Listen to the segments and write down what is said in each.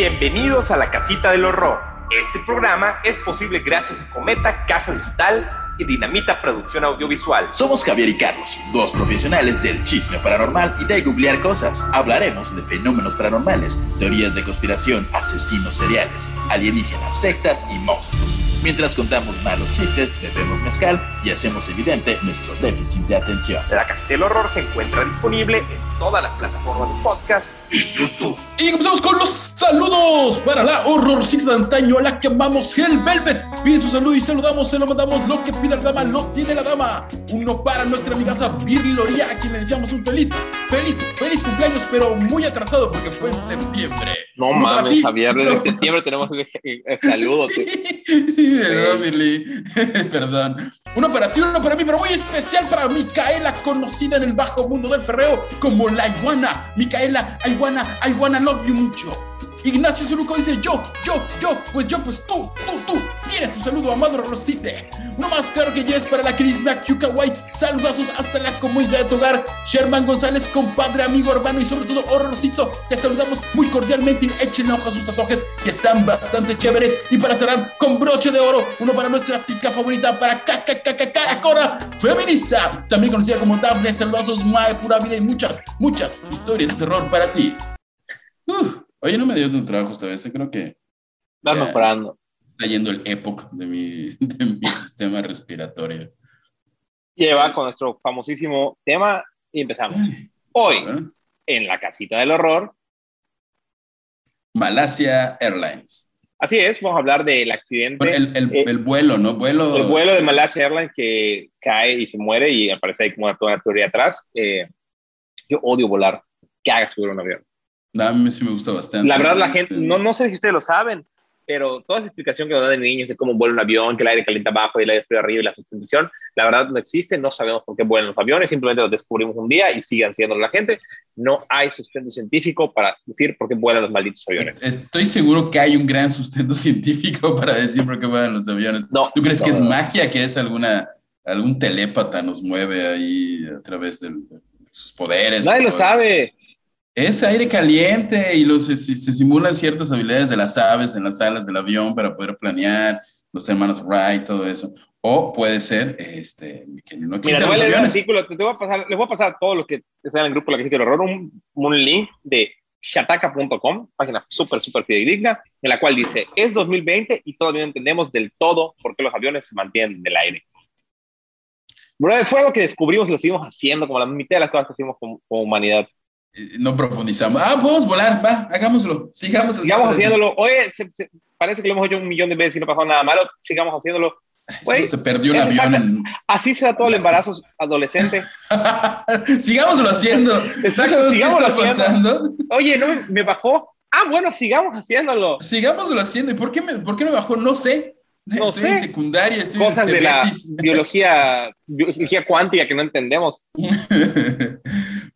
Bienvenidos a la Casita del Horror. Este programa es posible gracias a Cometa Casa Digital y Dinamita Producción Audiovisual. Somos Javier y Carlos, dos profesionales del chisme paranormal y de googlear cosas. Hablaremos de fenómenos paranormales, teorías de conspiración, asesinos seriales, alienígenas, sectas y monstruos. Mientras contamos malos chistes, bebemos mezcal y hacemos evidente nuestro déficit de atención. La Casita del Horror se encuentra disponible en todas las plataformas de podcast y YouTube. Y comenzamos con los saludos para la horrorcita de antaño a la que amamos Hell Velvet. Pide su saludo y saludamos, se lo mandamos. Lo que pide la dama, lo tiene la dama. Uno para nuestra amiga Virli Loria, a quien le deseamos un feliz, feliz, feliz cumpleaños, pero muy atrasado porque fue en septiembre. No Uno mames. Javier, desde No. septiembre tenemos ese, ese saludo. Sí, sí, perdón, Virli. perdón. Uno para ti, uno para mí, pero muy especial para Micaela, conocida en el bajo mundo del perreo como la iguana. Micaela, iguana, iguana, love you mucho. Ignacio Zuruco dice yo, yo, yo, pues yo, pues tú, tú, tú. Tienes tu saludo, amado Rosite. Uno más claro que ya es para la Crisma White. Saludazos hasta la comunidad de tu hogar. Sherman González, compadre, amigo, hermano y sobre todo horrorcito. Te saludamos muy cordialmente y échenle ojo a sus tatuajes que están bastante chéveres. Y para cerrar con broche de oro, uno para nuestra tica favorita, para Cora feminista, también conocida como Daphne. Saludazos, mae, pura vida y muchas, muchas historias de terror para ti. Uh, oye, no me dio tu trabajo esta vez, creo que Ya. mejorando. está yendo el epoch de mi, de mi sistema respiratorio. Lleva Este. con nuestro famosísimo tema y empezamos. Hoy, ¿Eh? en la casita del horror, Malasia Airlines. así es, vamos a hablar del accidente, el, el- Eh, el vuelo, ¿no? Vuelo. el vuelo de Malasia Airlines que cae y se muere y al parecer hay como toda una teoría atrás. Eh, yo odio volar. Que haga subir un avión. A mí sí me gusta bastante. La verdad, la Este, gente, no, no sé si ustedes lo saben, pero toda esa explicación que nos dan de niños de cómo vuela un avión, que el aire calienta abajo y el aire frío arriba y la sustentación, la verdad no existe, no sabemos por qué vuelan los aviones, simplemente los descubrimos un día y sigan siendo la gente. No hay sustento científico para decir por qué vuelan los malditos aviones. Estoy seguro que hay un gran sustento científico para decir por qué vuelan los aviones. No, ¿Tú crees no, que es no. magia, que es alguna algún telépata nos mueve ahí a través de sus poderes? Nadie lo sabe. Es aire caliente y los, se, se simulan ciertas habilidades de las aves en las alas del avión para poder planear, los hermanos Wright, todo eso. O puede ser este, que no Mira, existen te voy a los leer artículo, te, te voy a pasar, les voy a pasar a todos los que están en el grupo La Crítica del Horror un, un link de shataka.com, página súper, súper fidedigna, en la cual dice, es 2020 y todavía no entendemos del todo por qué los aviones se mantienen del aire. Bro, fue algo que descubrimos y lo seguimos haciendo, como la mitad de las cosas que hacemos como, como humanidad. Eh, No profundizamos. Ah, podemos volar, va, hagámoslo. Sigamos, Sigamos haciéndolo. Oye, se- se- parece que lo hemos hecho un millón de veces y no pasó nada malo. Sigamos haciéndolo. Güey, Se perdió un eso avión. en- Así se da todo el embarazo adolescente. Sigámoslo haciendo. Exacto, ¿No sabes qué sigámoslo está haciendo. pasando? Oye, no me, bajó. Ah, bueno, sigamos haciéndolo. Sigámoslo haciendo. ¿Y por qué me, por qué me bajó? No sé. No estoy en sé. secundaria, estoy Cosas en de la biología, biología cuántica que no entendemos.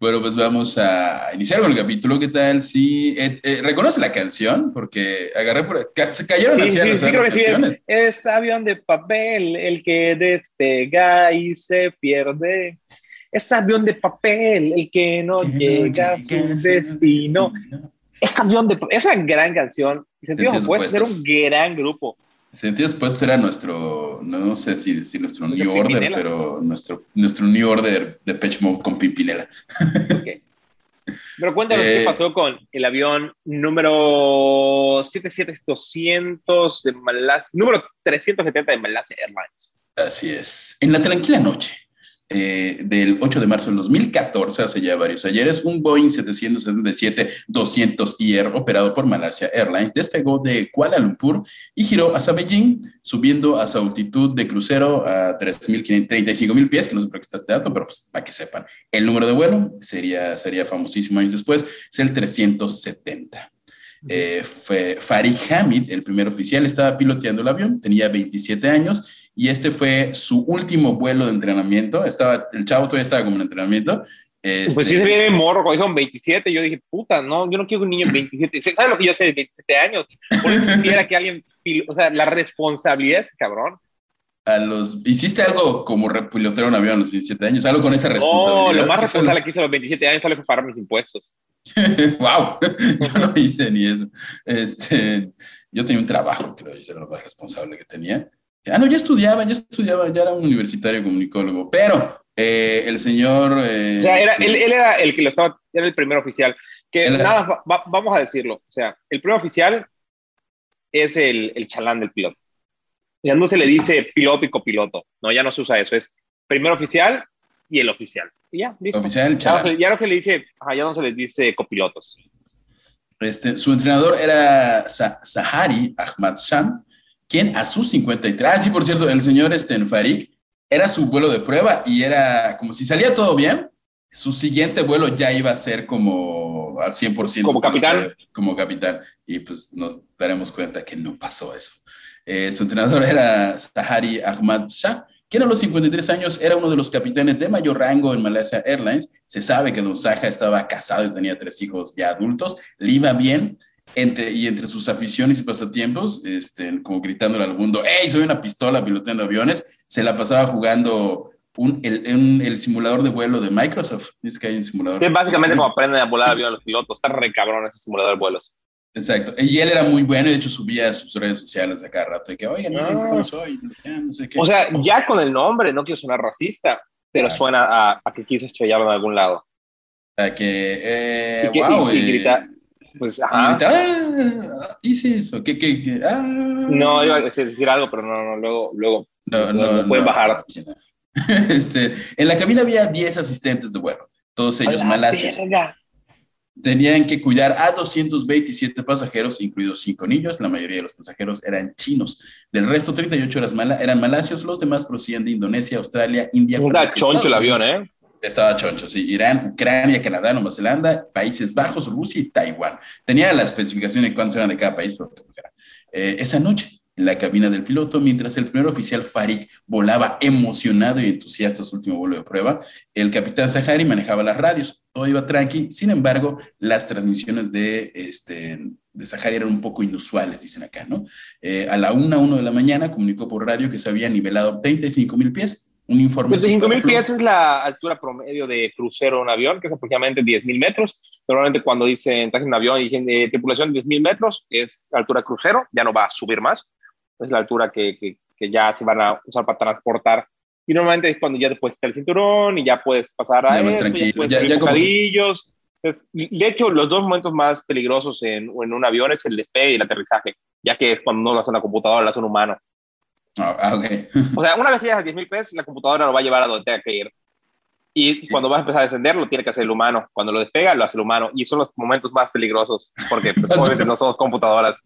bueno, pues vamos a iniciar con el capítulo. ¿Qué tal? Sí, eh, eh, ¿reconoce la canción? Porque agarré por... Se cayeron Sí, así sí, sí, creo que sí. Es, avión de papel el que despega y se pierde. Es avión de papel el que no Que llega a llega su a su destino. destino. Es avión de Es una gran canción. Sentidos opuestos opuestos. un gran grupo. Sentidos Opuestos era nuestro, no sé si decir nuestro ¿De New Order, Pimpinela? pero nuestro, nuestro New Order de Patch Mode con Pimpinela. Pero cuéntanos Eh, qué pasó con el avión número 77200 de Malasia, número 370 de Malasia Airlines. Así es. En la tranquila noche eh, del 8 de marzo del 2014, hace ya varios ayeres, un Boeing 777-200IR operado por Malasia Airlines despegó de Kuala Lumpur y giró hacia Beijing, subiendo a su altitud de crucero a 3.535 mil pies, que no sé por qué está este dato, pero pues, para que sepan. El número de vuelo sería, sería famosísimo años después, es el 370. Eh, Farid Hamid, el primer oficial, estaba piloteando el avión, tenía 27 años y este fue su último vuelo de entrenamiento. Estaba, el chavo todavía estaba como en entrenamiento. Pues Este, sí se ve morro, cuando dijeron 27, yo dije, puta, no, yo no quiero un niño de 27. ¿Sabes lo que yo sé de 27 años? Por eso quisiera que alguien, o sea, la responsabilidad es cabrón. a los, ¿Hiciste algo como pilotear un avión a los 27 años? ¿Algo con esa responsabilidad? No, lo más ¿Qué fue responsable que hice a los 27 años tal vez fue pagar mis impuestos. wow, yo no hice ni eso. Este, yo tenía un trabajo, creo, yo era lo más responsable que tenía. Ah, no, ya estudiaba, ya estudiaba, ya era un universitario comunicólogo, pero eh, el señor... Eh, o sea, era, él, él, era el que lo estaba, era el primer oficial, que nada, vamos a decirlo, o sea, el primer oficial es el, el chalán del piloto. Ya no se le dice piloto y copiloto, no, ya no se usa eso, es primer oficial y el oficial. Y ya, Oficial, chalán. Ya, no que le dice, ya no se les dice copilotos. Este, su entrenador era Sahari Ahmad Sham, quien a sus 53, ah, sí, por cierto, el señor este, Farik, era su vuelo de prueba y era como si salía todo bien, su siguiente vuelo ya iba a ser como al 100%. Como capitán. Como capitán. Y pues nos daremos cuenta que no pasó eso. Eh, su entrenador era Sahari Ahmad Shah, quien a los 53 años era uno de los capitanes de mayor rango en Malaysia Airlines. Se sabe que Don Saha estaba casado y tenía tres hijos ya adultos. Le iba bien, entre, y entre sus aficiones y pasatiempos, este, como gritándole al mundo, ¡Hey, soy una pistola piloteando aviones! Se la pasaba jugando un, el, el, simulador de vuelo de Microsoft. Es que hay un simulador. Es básicamente como aprenden a volar aviones los pilotos. Está re cabrón ese simulador de vuelos. Exacto. Y él era muy bueno y de hecho subía a sus redes sociales a cada rato. Y que, oye, no, ah. soy, no sé qué. O sea, ya con el nombre, no quiero sonar racista, pero suena a, a, que quiso estrellarlo en algún lado. A que, eh, y, wow, y, y grita, pues, ajá. Y ah, hice eso, ¿qué, qué, qué? Ah. No, iba a decir algo, pero no, no, luego, luego no, no, no pueden bajar. Este, en la cabina había 10 asistentes de vuelo, todos ellos malasios. Tenían que cuidar a 227 pasajeros, incluidos 5 niños. La mayoría de los pasajeros eran chinos. Del resto, 38 eran, mala, eran malasios. Los demás procedían de Indonesia, Australia, India. Está choncho el avión, ¿eh? Estaba choncho, sí. Irán, Ucrania, Canadá, Nueva Zelanda, Países Bajos, Rusia y Taiwán. Tenía la especificación de cuántos eran de cada país, pero eh, esa noche en la cabina del piloto, mientras el primer oficial Farik volaba emocionado y entusiasta su último vuelo de prueba, el capitán Sahari manejaba las radios. Todo iba tranqui, sin embargo, las transmisiones de, este, de Sahari eran un poco inusuales, dicen acá, ¿no? Eh, a la 1 1 de la mañana comunicó por radio que se había nivelado 35 mil pies, un informe... 35 mil pies es la altura promedio de crucero en un avión, que es aproximadamente 10 mil metros. Normalmente cuando dicen, en un avión y dicen de tripulación 10 mil metros, es altura crucero, ya no va a subir más es la altura que, que, que, ya se van a usar para transportar. Y normalmente es cuando ya te puedes quitar el cinturón y ya puedes pasar a Ya eso, ya, ya- ya como-. Entonces, de hecho, los dos momentos más peligrosos en, en un avión es el despegue y el aterrizaje, ya que es cuando no lo hace una computadora, lo hace un humano. Ah, ah, ok. O sea, una vez que llegas a 10 mil pesos, la computadora lo va a llevar a donde tenga que ir. Y cuando vas a empezar a descender, lo tiene que hacer el humano. Cuando lo despega, lo hace el humano. Y son los momentos más peligrosos, porque pues, obviamente no somos computadoras.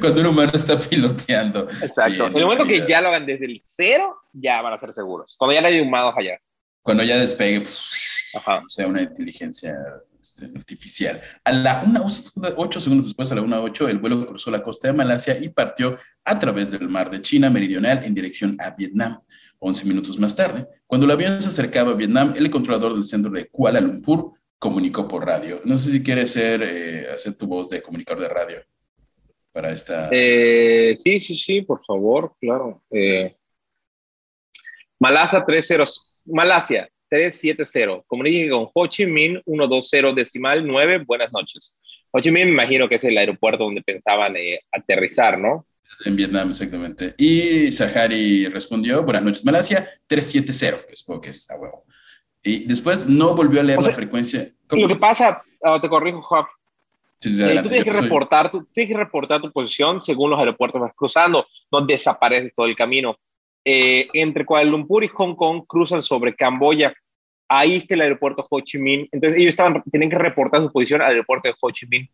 Cuando un humano está piloteando. Exacto. En el momento que ya lo hagan desde el cero, ya van a ser seguros. Cuando ya no hay humano fallar. Cuando ya despegue, pff, Ajá. sea, una inteligencia este, artificial. A la 1, 8 segundos después, a la 1.08, el vuelo cruzó la costa de Malasia y partió a través del mar de China meridional en dirección a Vietnam. 11 minutos más tarde, cuando el avión se acercaba a Vietnam, el controlador del centro de Kuala Lumpur comunicó por radio. No sé si quieres ser, eh, hacer tu voz de comunicador de radio para esta... Eh, sí, sí, sí, por favor, claro. Eh, Malasia 30, Malasia 370, comunique con Ho Chi Minh 120 decimal 9, buenas noches. Ho Chi Minh me imagino que es el aeropuerto donde pensaban eh, aterrizar, ¿no? En Vietnam, exactamente. Y Sahari respondió, buenas noches, Malasia, 370, que supongo que es a huevo. Y después no volvió a leer O sea, la frecuencia. Lo que pasa, ah, te corrijo, Job, Sí, sí, Eh, tú tienes que reportar, tú tienes que reportar tu posición según los aeropuertos que vas cruzando, no desapareces todo el camino. Eh, entre Kuala Lumpur y Hong Kong cruzan sobre Camboya. Ahí está el aeropuerto Ho Chi Minh. Entonces ellos estaban, tienen que reportar su posición al aeropuerto de Ho Chi Minh,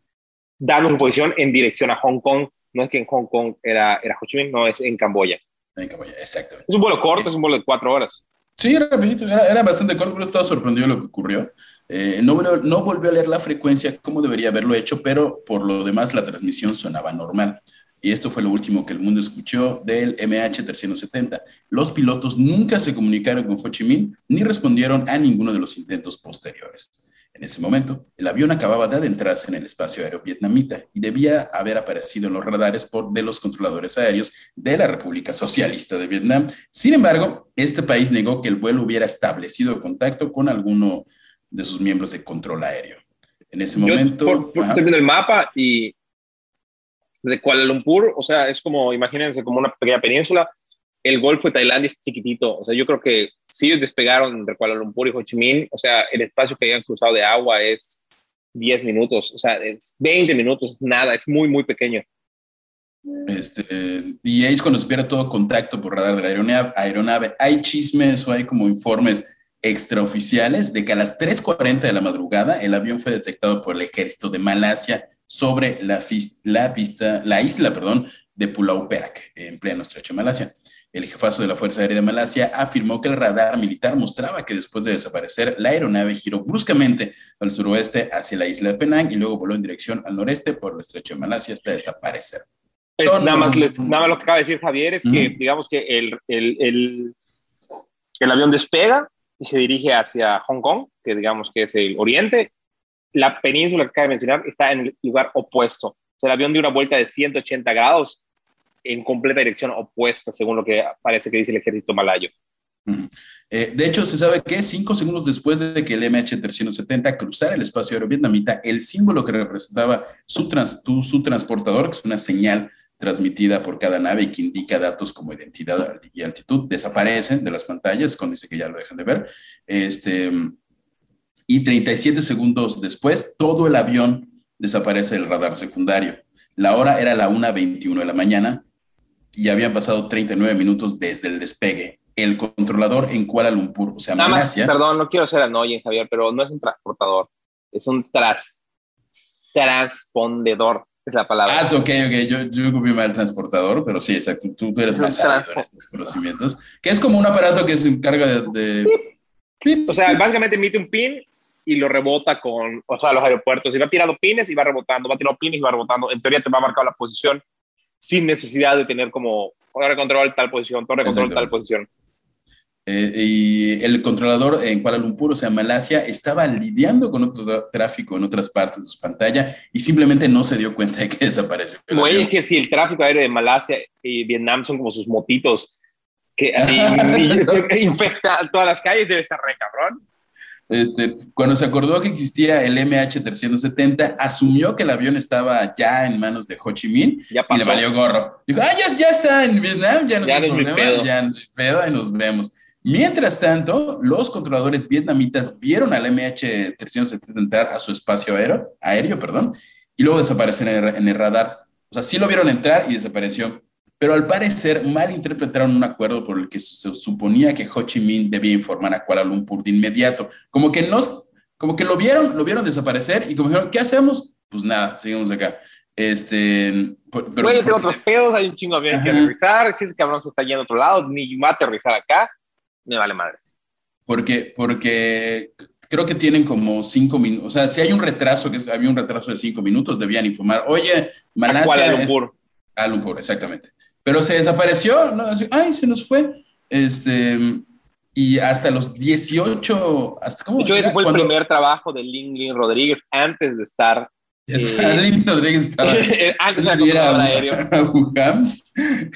dando su posición en dirección a Hong Kong. No es que en Hong Kong era, era Ho Chi Minh, no es en Camboya. En Camboya, exactamente. Es un vuelo corto, es un vuelo de cuatro horas. Sí, rapidito, era, era bastante corto, pero estaba sorprendido de lo que ocurrió. Eh, no, no volvió a leer la frecuencia como debería haberlo hecho, pero por lo demás la transmisión sonaba normal. Y esto fue lo último que el mundo escuchó del MH370. Los pilotos nunca se comunicaron con Ho Chi Minh ni respondieron a ninguno de los intentos posteriores. En ese momento, el avión acababa de adentrarse en el espacio aéreo vietnamita y debía haber aparecido en los radares por, de los controladores aéreos de la República Socialista de Vietnam. Sin embargo, este país negó que el vuelo hubiera establecido contacto con alguno de sus miembros de control aéreo. En ese momento... estoy viendo el mapa y de Kuala Lumpur, o sea, es como, imagínense, como una pequeña península. El Golfo de Tailandia es chiquitito, o sea, yo creo que si ellos despegaron entre Kuala Lumpur y Ho Chi Minh, o sea, el espacio que hayan cruzado de agua es 10 minutos, o sea, es 20 minutos, es nada, es muy, muy pequeño. Este, y ahí es cuando se pierde todo contacto por radar de la aeronave. aeronave. Hay chismes o hay como informes extraoficiales de que a las 3.40 de la madrugada el avión fue detectado por el ejército de Malasia sobre la, la, pista, la isla perdón, de Pulau Perak, en pleno estrecho de Malasia. El jefazo de la Fuerza Aérea de Malasia afirmó que el radar militar mostraba que después de desaparecer, la aeronave giró bruscamente al suroeste hacia la isla de Penang y luego voló en dirección al noreste por el estrecho de Malasia hasta desaparecer. nada, más nada más lo que acaba de decir Javier es que, digamos que el, el, el, el avión despega y se dirige hacia Hong Kong, que digamos que es el oriente. La península que acaba de mencionar está en el lugar opuesto. O sea, el avión dio una vuelta de 180 grados en completa dirección opuesta, según lo que parece que dice el ejército malayo. Eh, de hecho, se sabe que cinco segundos después de que el MH370 cruzara el espacio aéreo vietnamita, el símbolo que representaba su, su transportador, que es una señal transmitida por cada nave y que indica datos como identidad y altitud, desaparecen de las pantallas cuando dice que ya lo dejan de ver. Este, y 37 segundos después, todo el avión desaparece del radar secundario. La hora era la 1.21 de la mañana y habían pasado 39 minutos desde el despegue. El controlador en Kuala Lumpur, o sea, Nada Más, perdón, no quiero ser annoying, Javier, pero no es un transportador, es un tras, transpondedor es la palabra. Ah, ok, ok, yo, yo ocupé mal transportador, pero sí, exacto, tú, tú eres más sabio en estos conocimientos, que es como un aparato que se encarga de... O sea, básicamente emite un pin y lo rebota con, o sea, los aeropuertos, y va tirando pines y va rebotando, va tirando pines y va rebotando, en teoría te va a marcar la posición sin necesidad de tener como torre control tal posición, torre control tal posición. Eh, y el controlador en Kuala Lumpur, o sea, Malasia, estaba lidiando con otro tráfico en otras partes de su pantalla y simplemente no se dio cuenta de que desapareció. Güey, es que si el tráfico aéreo de Malasia y Vietnam son como sus motitos que así infesta todas las calles, debe estar re cabrón. Este, cuando se acordó que existía el MH370, asumió que el avión estaba ya en manos de Ho Chi Minh y le valió gorro. Dijo, ah, ya, ya está en Vietnam, ya no ya hay problema, ya no es pedo, ahí nos vemos. Mientras tanto, los controladores vietnamitas vieron al MH370 entrar a su espacio aéreo, aéreo perdón, y luego desaparecer en el, radar. O sea, sí lo vieron entrar y desapareció, pero al parecer malinterpretaron un acuerdo por el que se suponía que Ho Chi Minh debía informar a Kuala Lumpur de inmediato. Como que, nos, como que lo vieron, lo vieron desaparecer y como dijeron, ¿qué hacemos? Pues nada, seguimos acá. Este, pero, Puede otros pedos, hay un chingo de que revisar, si ese cabrón se está yendo a otro lado, ni va a aterrizar acá me vale madres. Porque, porque creo que tienen como cinco minutos, o sea, si hay un retraso, que había un retraso de cinco minutos, debían informar, oye, Malasia... Kuala Lumpur. Es, Lumpur, exactamente. Pero se desapareció, ¿no? ay, se nos fue. Este, y hasta los 18, hasta cómo... Yo ese fue el primer trabajo de Lin Lin Rodríguez antes de estar... Ya eh, Lin Rodríguez estaba... antes de ir a, a Wuhan,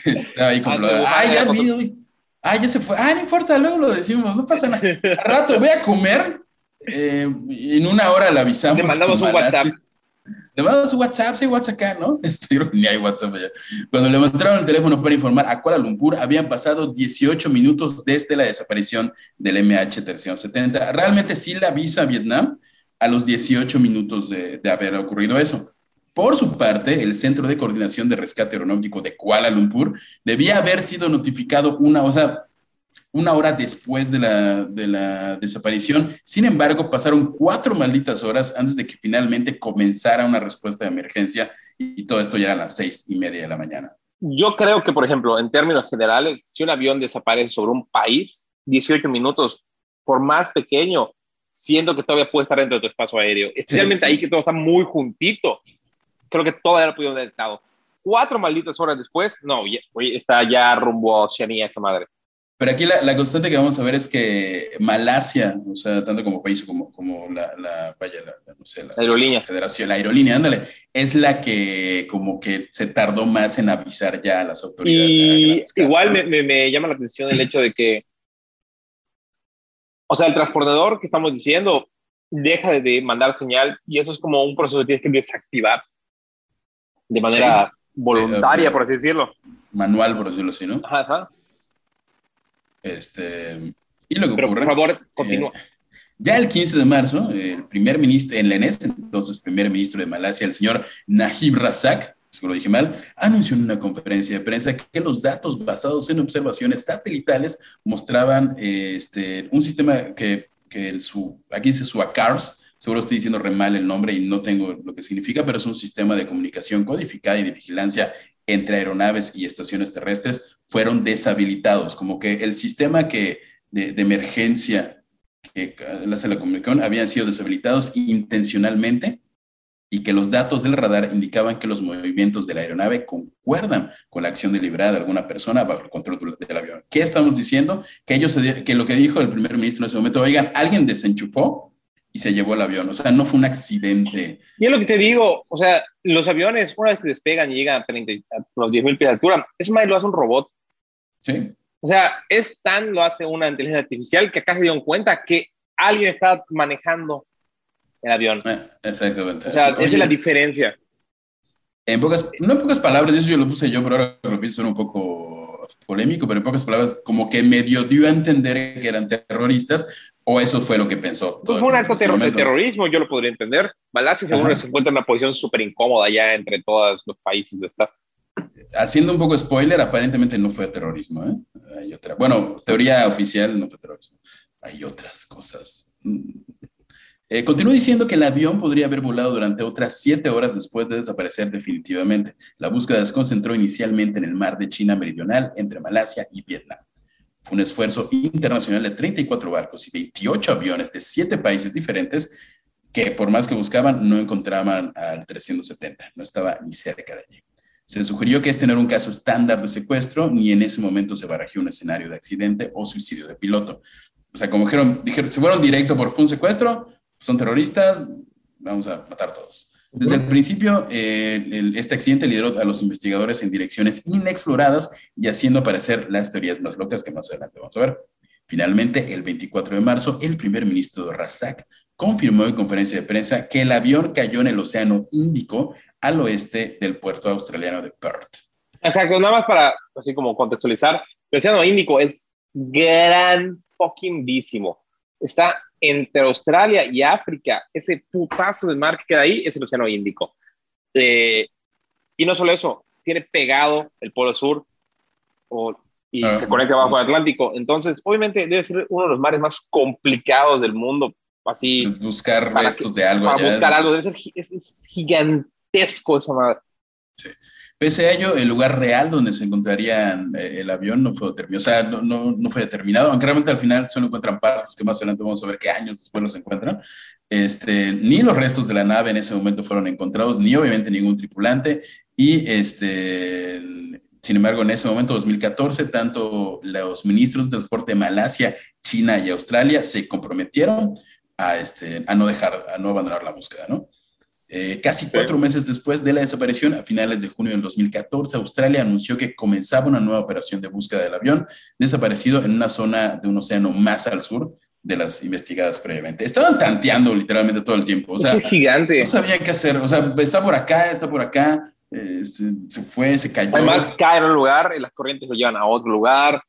estaba ahí como... Ay, ya vi, Ah, ya se fue. Ah, no importa, luego lo decimos, no pasa nada. Al rato voy a comer. Eh, en una hora le avisamos. Le mandamos un WhatsApp. Le mandamos un WhatsApp, sí, WhatsApp acá, ¿no? Este, ni hay WhatsApp allá. Cuando le mostraron el teléfono para informar a Kuala Lumpur, habían pasado 18 minutos desde la desaparición del MH370. Realmente sí la avisa a Vietnam a los 18 minutos de, de haber ocurrido eso. Por su parte, el Centro de Coordinación de Rescate Aeronáutico de Kuala Lumpur debía haber sido notificado una, o sea, una hora después de la, de la desaparición. Sin embargo, pasaron cuatro malditas horas antes de que finalmente comenzara una respuesta de emergencia y todo esto ya era a las seis y media de la mañana. Yo creo que, por ejemplo, en términos generales, si un avión desaparece sobre un país, 18 minutos, por más pequeño, siendo que todavía puede estar dentro de tu espacio aéreo, especialmente ahí que todo está muy juntito creo que todavía lo pudieron haber detectado. Cuatro malditas horas después, no, está ya rumbo a Oceanía esa madre. Pero aquí la, la, constante que vamos a ver es que Malasia, o sea, tanto como país como, como la, la, vaya, la, no sé, la, aerolínea. federación, la aerolínea, ándale, es la que como que se tardó más en avisar ya a las autoridades. Y igual me, me, me, llama la atención el hecho de que, o sea, el transportador que estamos diciendo, deja de mandar señal y eso es como un proceso que tienes que desactivar de manera voluntaria, Eh, por así decirlo. Manual, por decirlo así, ¿no? Ajá, ajá. Este, y lo que Pero ocurre... por favor, continúa. Eh, ya el 15 de marzo, el primer ministro, en en ese entonces primer ministro de Malasia, el señor Najib Razak, si lo dije mal, anunció en una conferencia de prensa que los datos basados en observaciones satelitales mostraban este, un sistema que, que el, su, aquí dice SUACARS, seguro estoy diciendo re mal el nombre y no tengo lo que significa, pero es un sistema de comunicación codificada y de vigilancia entre aeronaves y estaciones terrestres, fueron deshabilitados, como que el sistema que, de, emergencia que hace la comunicación habían sido deshabilitados intencionalmente y que los datos del radar indicaban que los movimientos de la aeronave concuerdan con la acción deliberada de alguna persona bajo el control del avión. ¿Qué estamos diciendo? Que, ellos que lo que dijo el primer ministro en ese momento, oigan, alguien desenchufó y se llevó el avión. O sea, no fue un accidente. Y es lo que te digo, o sea, los aviones, una vez que despegan y llegan a, 30, a los 10.000 pies de altura, es más, lo hace un robot. Sí. O sea, es tan lo hace una inteligencia artificial que acá se dieron cuenta que alguien está manejando el avión. Eh, exactamente. O sea, esa es la diferencia. En pocas, no en pocas palabras, eso yo lo puse yo, pero ahora lo pienso un poco polémico, pero en pocas palabras, como que medio dio a entender que eran terroristas, o eso fue lo que pensó. Pues fue un acto terror, de terrorismo, yo lo podría entender. Malasia seguro se encuentra en una posición súper incómoda ya entre todos los países de esta. Haciendo un poco spoiler, aparentemente no fue terrorismo. ¿eh? Hay otra. Bueno, teoría oficial no fue terrorismo. Hay otras cosas. Eh, continúa diciendo que el avión podría haber volado durante otras siete horas después de desaparecer definitivamente. La búsqueda se concentró inicialmente en el mar de China Meridional, entre Malasia y Vietnam. Un esfuerzo internacional de 34 barcos y 28 aviones de siete países diferentes que por más que buscaban no encontraban al 370, no estaba ni cerca de allí. Se sugirió que este no era un caso estándar de secuestro, ni en ese momento se barajó un escenario de accidente o suicidio de piloto. O sea, como dijeron, dijeron se fueron directo por fue un secuestro, son terroristas, vamos a matar todos. Desde el principio, eh, el, este accidente lideró a los investigadores en direcciones inexploradas y haciendo aparecer las teorías más locas que más adelante vamos a ver. Finalmente, el 24 de marzo, el primer ministro Razak confirmó en conferencia de prensa que el avión cayó en el Océano Índico al oeste del puerto australiano de Perth. Exacto, nada más para así como contextualizar, el Océano Índico es gran fucking Está entre Australia y África. Ese putazo de mar que queda ahí es el Océano Índico. Eh, y no solo eso, tiene pegado el Polo Sur o, y uh, se conecta bajo el Atlántico. Entonces, obviamente debe ser uno de los mares más complicados del mundo. Así, buscar restos de algo. Para buscar es... algo, debe ser es, es gigantesco esa madre. Sí. Pese a ello, el lugar real donde se encontraría el avión no fue determinado, o sea, no, no, no, fue determinado, aunque realmente al final solo encuentran partes que más adelante vamos a ver qué años después los encuentran. Este, ni los restos de la nave en ese momento fueron encontrados, ni obviamente ningún tripulante, y este, sin embargo, en ese momento, 2014, tanto los ministros de transporte de Malasia, China y Australia se comprometieron a, este, a no dejar, a no abandonar la búsqueda, ¿no? Eh, casi cuatro sí. meses después de la desaparición, a finales de junio del 2014, Australia anunció que comenzaba una nueva operación de búsqueda del avión desaparecido en una zona de un océano más al sur de las investigadas previamente. Estaban tanteando literalmente todo el tiempo. O sea, es gigante. No sabían qué hacer. O sea, está por acá, está por acá. Este, se fue, se cayó. Además, cae en un lugar y las corrientes lo llevan a otro lugar.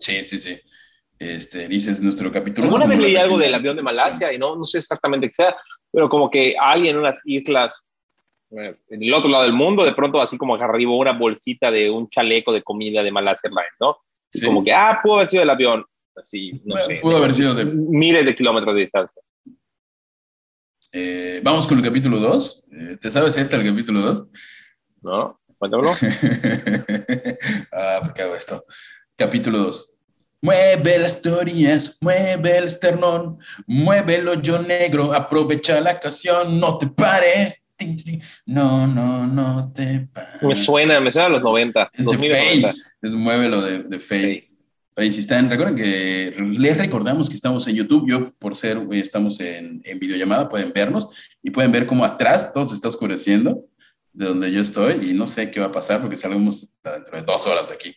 Sí, sí, sí. Este, dices nuestro capítulo. Alguna vez leí algo del avión de Malasia y no, no sé exactamente qué sea, pero como que alguien en unas islas eh, en el otro lado del mundo, de pronto así como arriba una bolsita de un chaleco de comida de Malasia Airlines, ¿no? Y sí. como que, ah, pudo haber sido el avión. Así, no bueno, sé. Pudo haber sido de... Miles de kilómetros de distancia. Eh, Vamos con el capítulo 2. Eh, ¿Te sabes este, el capítulo 2? No, cuéntamelo. ah, ¿por qué hago esto? Capítulo 2. Mueve las teorías, mueve el esternón, mueve el hoyo negro, aprovecha la ocasión, no te pares. No, no, no te pares. Me suena, me suena a los 90. Es 2000, de Faye, es muévelo de, de Faye. Oye, si están, recuerden que les recordamos que estamos en YouTube. Yo, por ser, estamos en, en videollamada, pueden vernos y pueden ver cómo atrás todo se está oscureciendo de donde yo estoy y no sé qué va a pasar porque salimos dentro de dos horas de aquí.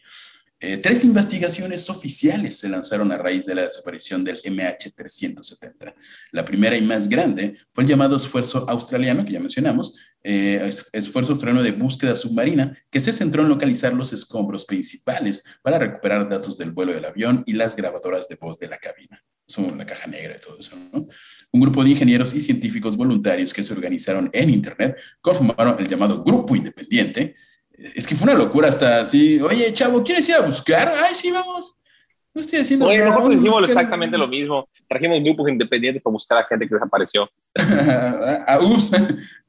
Eh, tres investigaciones oficiales se lanzaron a raíz de la desaparición del MH370. La primera y más grande fue el llamado esfuerzo australiano, que ya mencionamos, eh, esfuerzo australiano de búsqueda submarina, que se centró en localizar los escombros principales para recuperar datos del vuelo del avión y las grabadoras de voz de la cabina. Son la caja negra y todo eso, ¿no? Un grupo de ingenieros y científicos voluntarios que se organizaron en Internet conformaron el llamado Grupo Independiente, es que fue una locura hasta así, oye, chavo, ¿quieres ir a buscar? Ay, sí, vamos. No estoy haciendo Oye, nosotros hicimos exactamente lo mismo. Trajimos grupos independientes para buscar a gente que desapareció. a ups.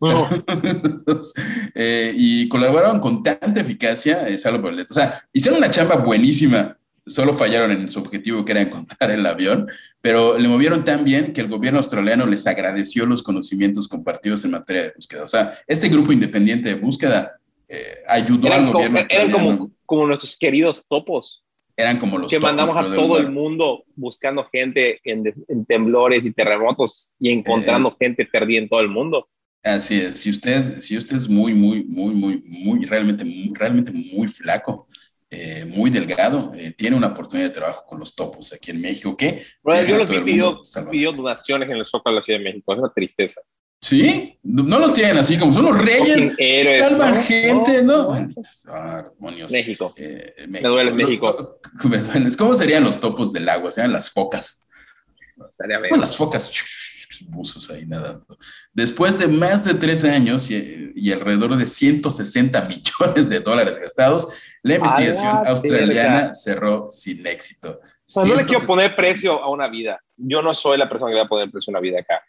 eh, y colaboraron con tanta eficacia, eh, salvo por el O sea, hicieron una chamba buenísima. Solo fallaron en su objetivo, que era encontrar el avión, pero le movieron tan bien que el gobierno australiano les agradeció los conocimientos compartidos en materia de búsqueda. O sea, este grupo independiente de búsqueda eh, ayudó eran al gobierno. Como, eran como, como, nuestros queridos topos. Eran como los que topos, mandamos a todo el mundo buscando gente en, en, temblores y terremotos y encontrando eh, gente perdida en todo el mundo. Así es. Si usted, si usted es muy, muy, muy, muy, muy, realmente, muy, realmente muy flaco, eh, muy delgado, eh, tiene una oportunidad de trabajo con los topos aquí en México. ¿Qué? Bueno, yo lo vi pidió, pidió donaciones en el Zócalo de la Ciudad de México. Es una tristeza. ¿Sí? No los tienen así como son los reyes, héroes, salvan ¿no? gente, ¿no? no. Ah. México. Eh, Me duele México. Me duele. ¿Cómo serían los topos del agua? Serían las focas. Estaría las focas, buzos ahí nadando. Después de más de tres años y, y, alrededor de 160 millones de dólares gastados, la investigación australiana cerró sin éxito. Pues no le quiero 160 poner precio a una vida. Yo no soy la persona que le va a poner precio a una vida acá.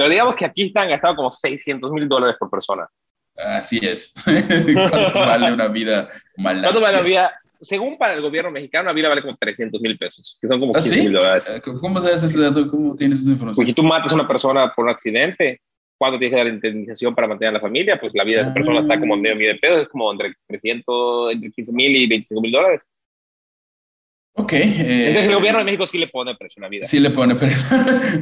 Pero digamos que aquí están gastados como 600 mil dólares por persona. Así es. ¿Cuánto vale una vida malasia? ¿Cuánto vale una vida? Según para el gobierno mexicano, una vida vale como 300 mil pesos, que son como ¿Ah, 15 sí? mil dólares. Eh, ¿Cómo sabes ese dato? ¿Cómo tienes esa información? Pues si tú matas a una persona por un accidente, ¿cuánto tienes que dar indemnización para mantener a la familia? Pues la vida de esa persona está como en medio millón de pesos, es como entre 300, entre 15 mil y 25 mil dólares. Ok. eh, Entonces el gobierno de México sí le pone precio a una vida. Sí le pone precio.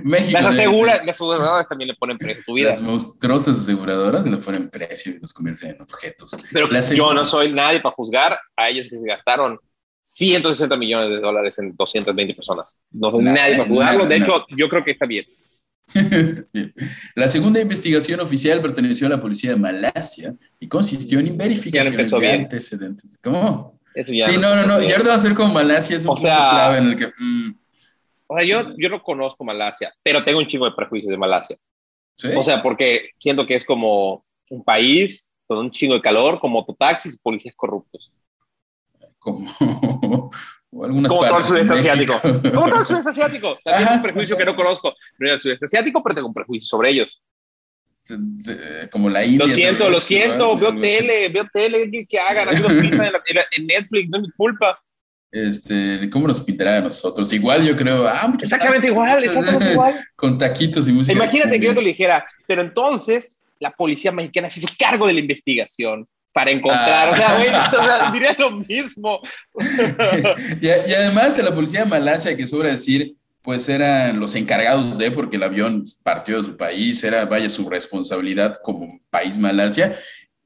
México. Las aseguras, las aseguradoras también le ponen precio a tu vida. Las monstruosas aseguradoras le ponen precio y los convierten en objetos. Pero yo no soy nadie para juzgar a ellos que se gastaron 160 millones de dólares en 220 personas. No soy nadie para juzgarlo. De hecho, yo creo que está bien. La segunda investigación oficial perteneció a la policía de Malasia y consistió en verificaciones de bien. antecedentes. ¿Cómo? Eso ya Sí, no, no, no. Y va a ser como Malasia, es un O punto sea- clave en el que. mm, O sea, yo, yo no conozco Malasia, pero tengo un chingo de prejuicios de Malasia. ¿sí? O sea, porque siento que es como un país con un chingo de calor, con mototaxis y policías corruptos. como o algunas Como todo el sudeste asiático. Como todo el sudeste asiático. También Ajá. es un prejuicio que no conozco. No era el sudeste asiático, pero tengo un prejuicio sobre ellos. Como la India. Lo siento, lo siento, veo tele, veo tele, que, que hagan, en, la- en Netflix, no es mi culpa. Este, ¿Cómo nos pintará a nosotros? Igual yo creo, ah, muchas Exactamente igual, muchas- exactamente igual. Con taquitos y música. Imagínate que yo te lo dijera, pero entonces la policía mexicana se hizo cargo de la investigación para encontrar, Ah. o sea, güey, o sea, diría lo mismo. y, y además de la policía de Malasia, que sobra decir, pues eran los encargados de, porque el avión partió de su país, era, vaya, su responsabilidad como país Malasia,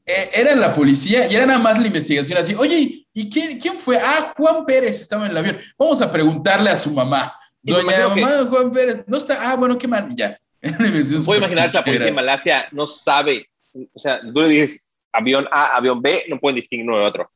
eh, eran la policía y era nada más la investigación así, oye, ¿y quién, quién fue? Ah, Juan Pérez estaba en el avión, vamos a preguntarle a su mamá. Doña que- mamá Juan Pérez, no está, ah, bueno, qué mal, ya. Puedo imaginar que la policía de Malasia no sabe, o sea, tú le dices avión A, avión B, no pueden distinguir uno del otro.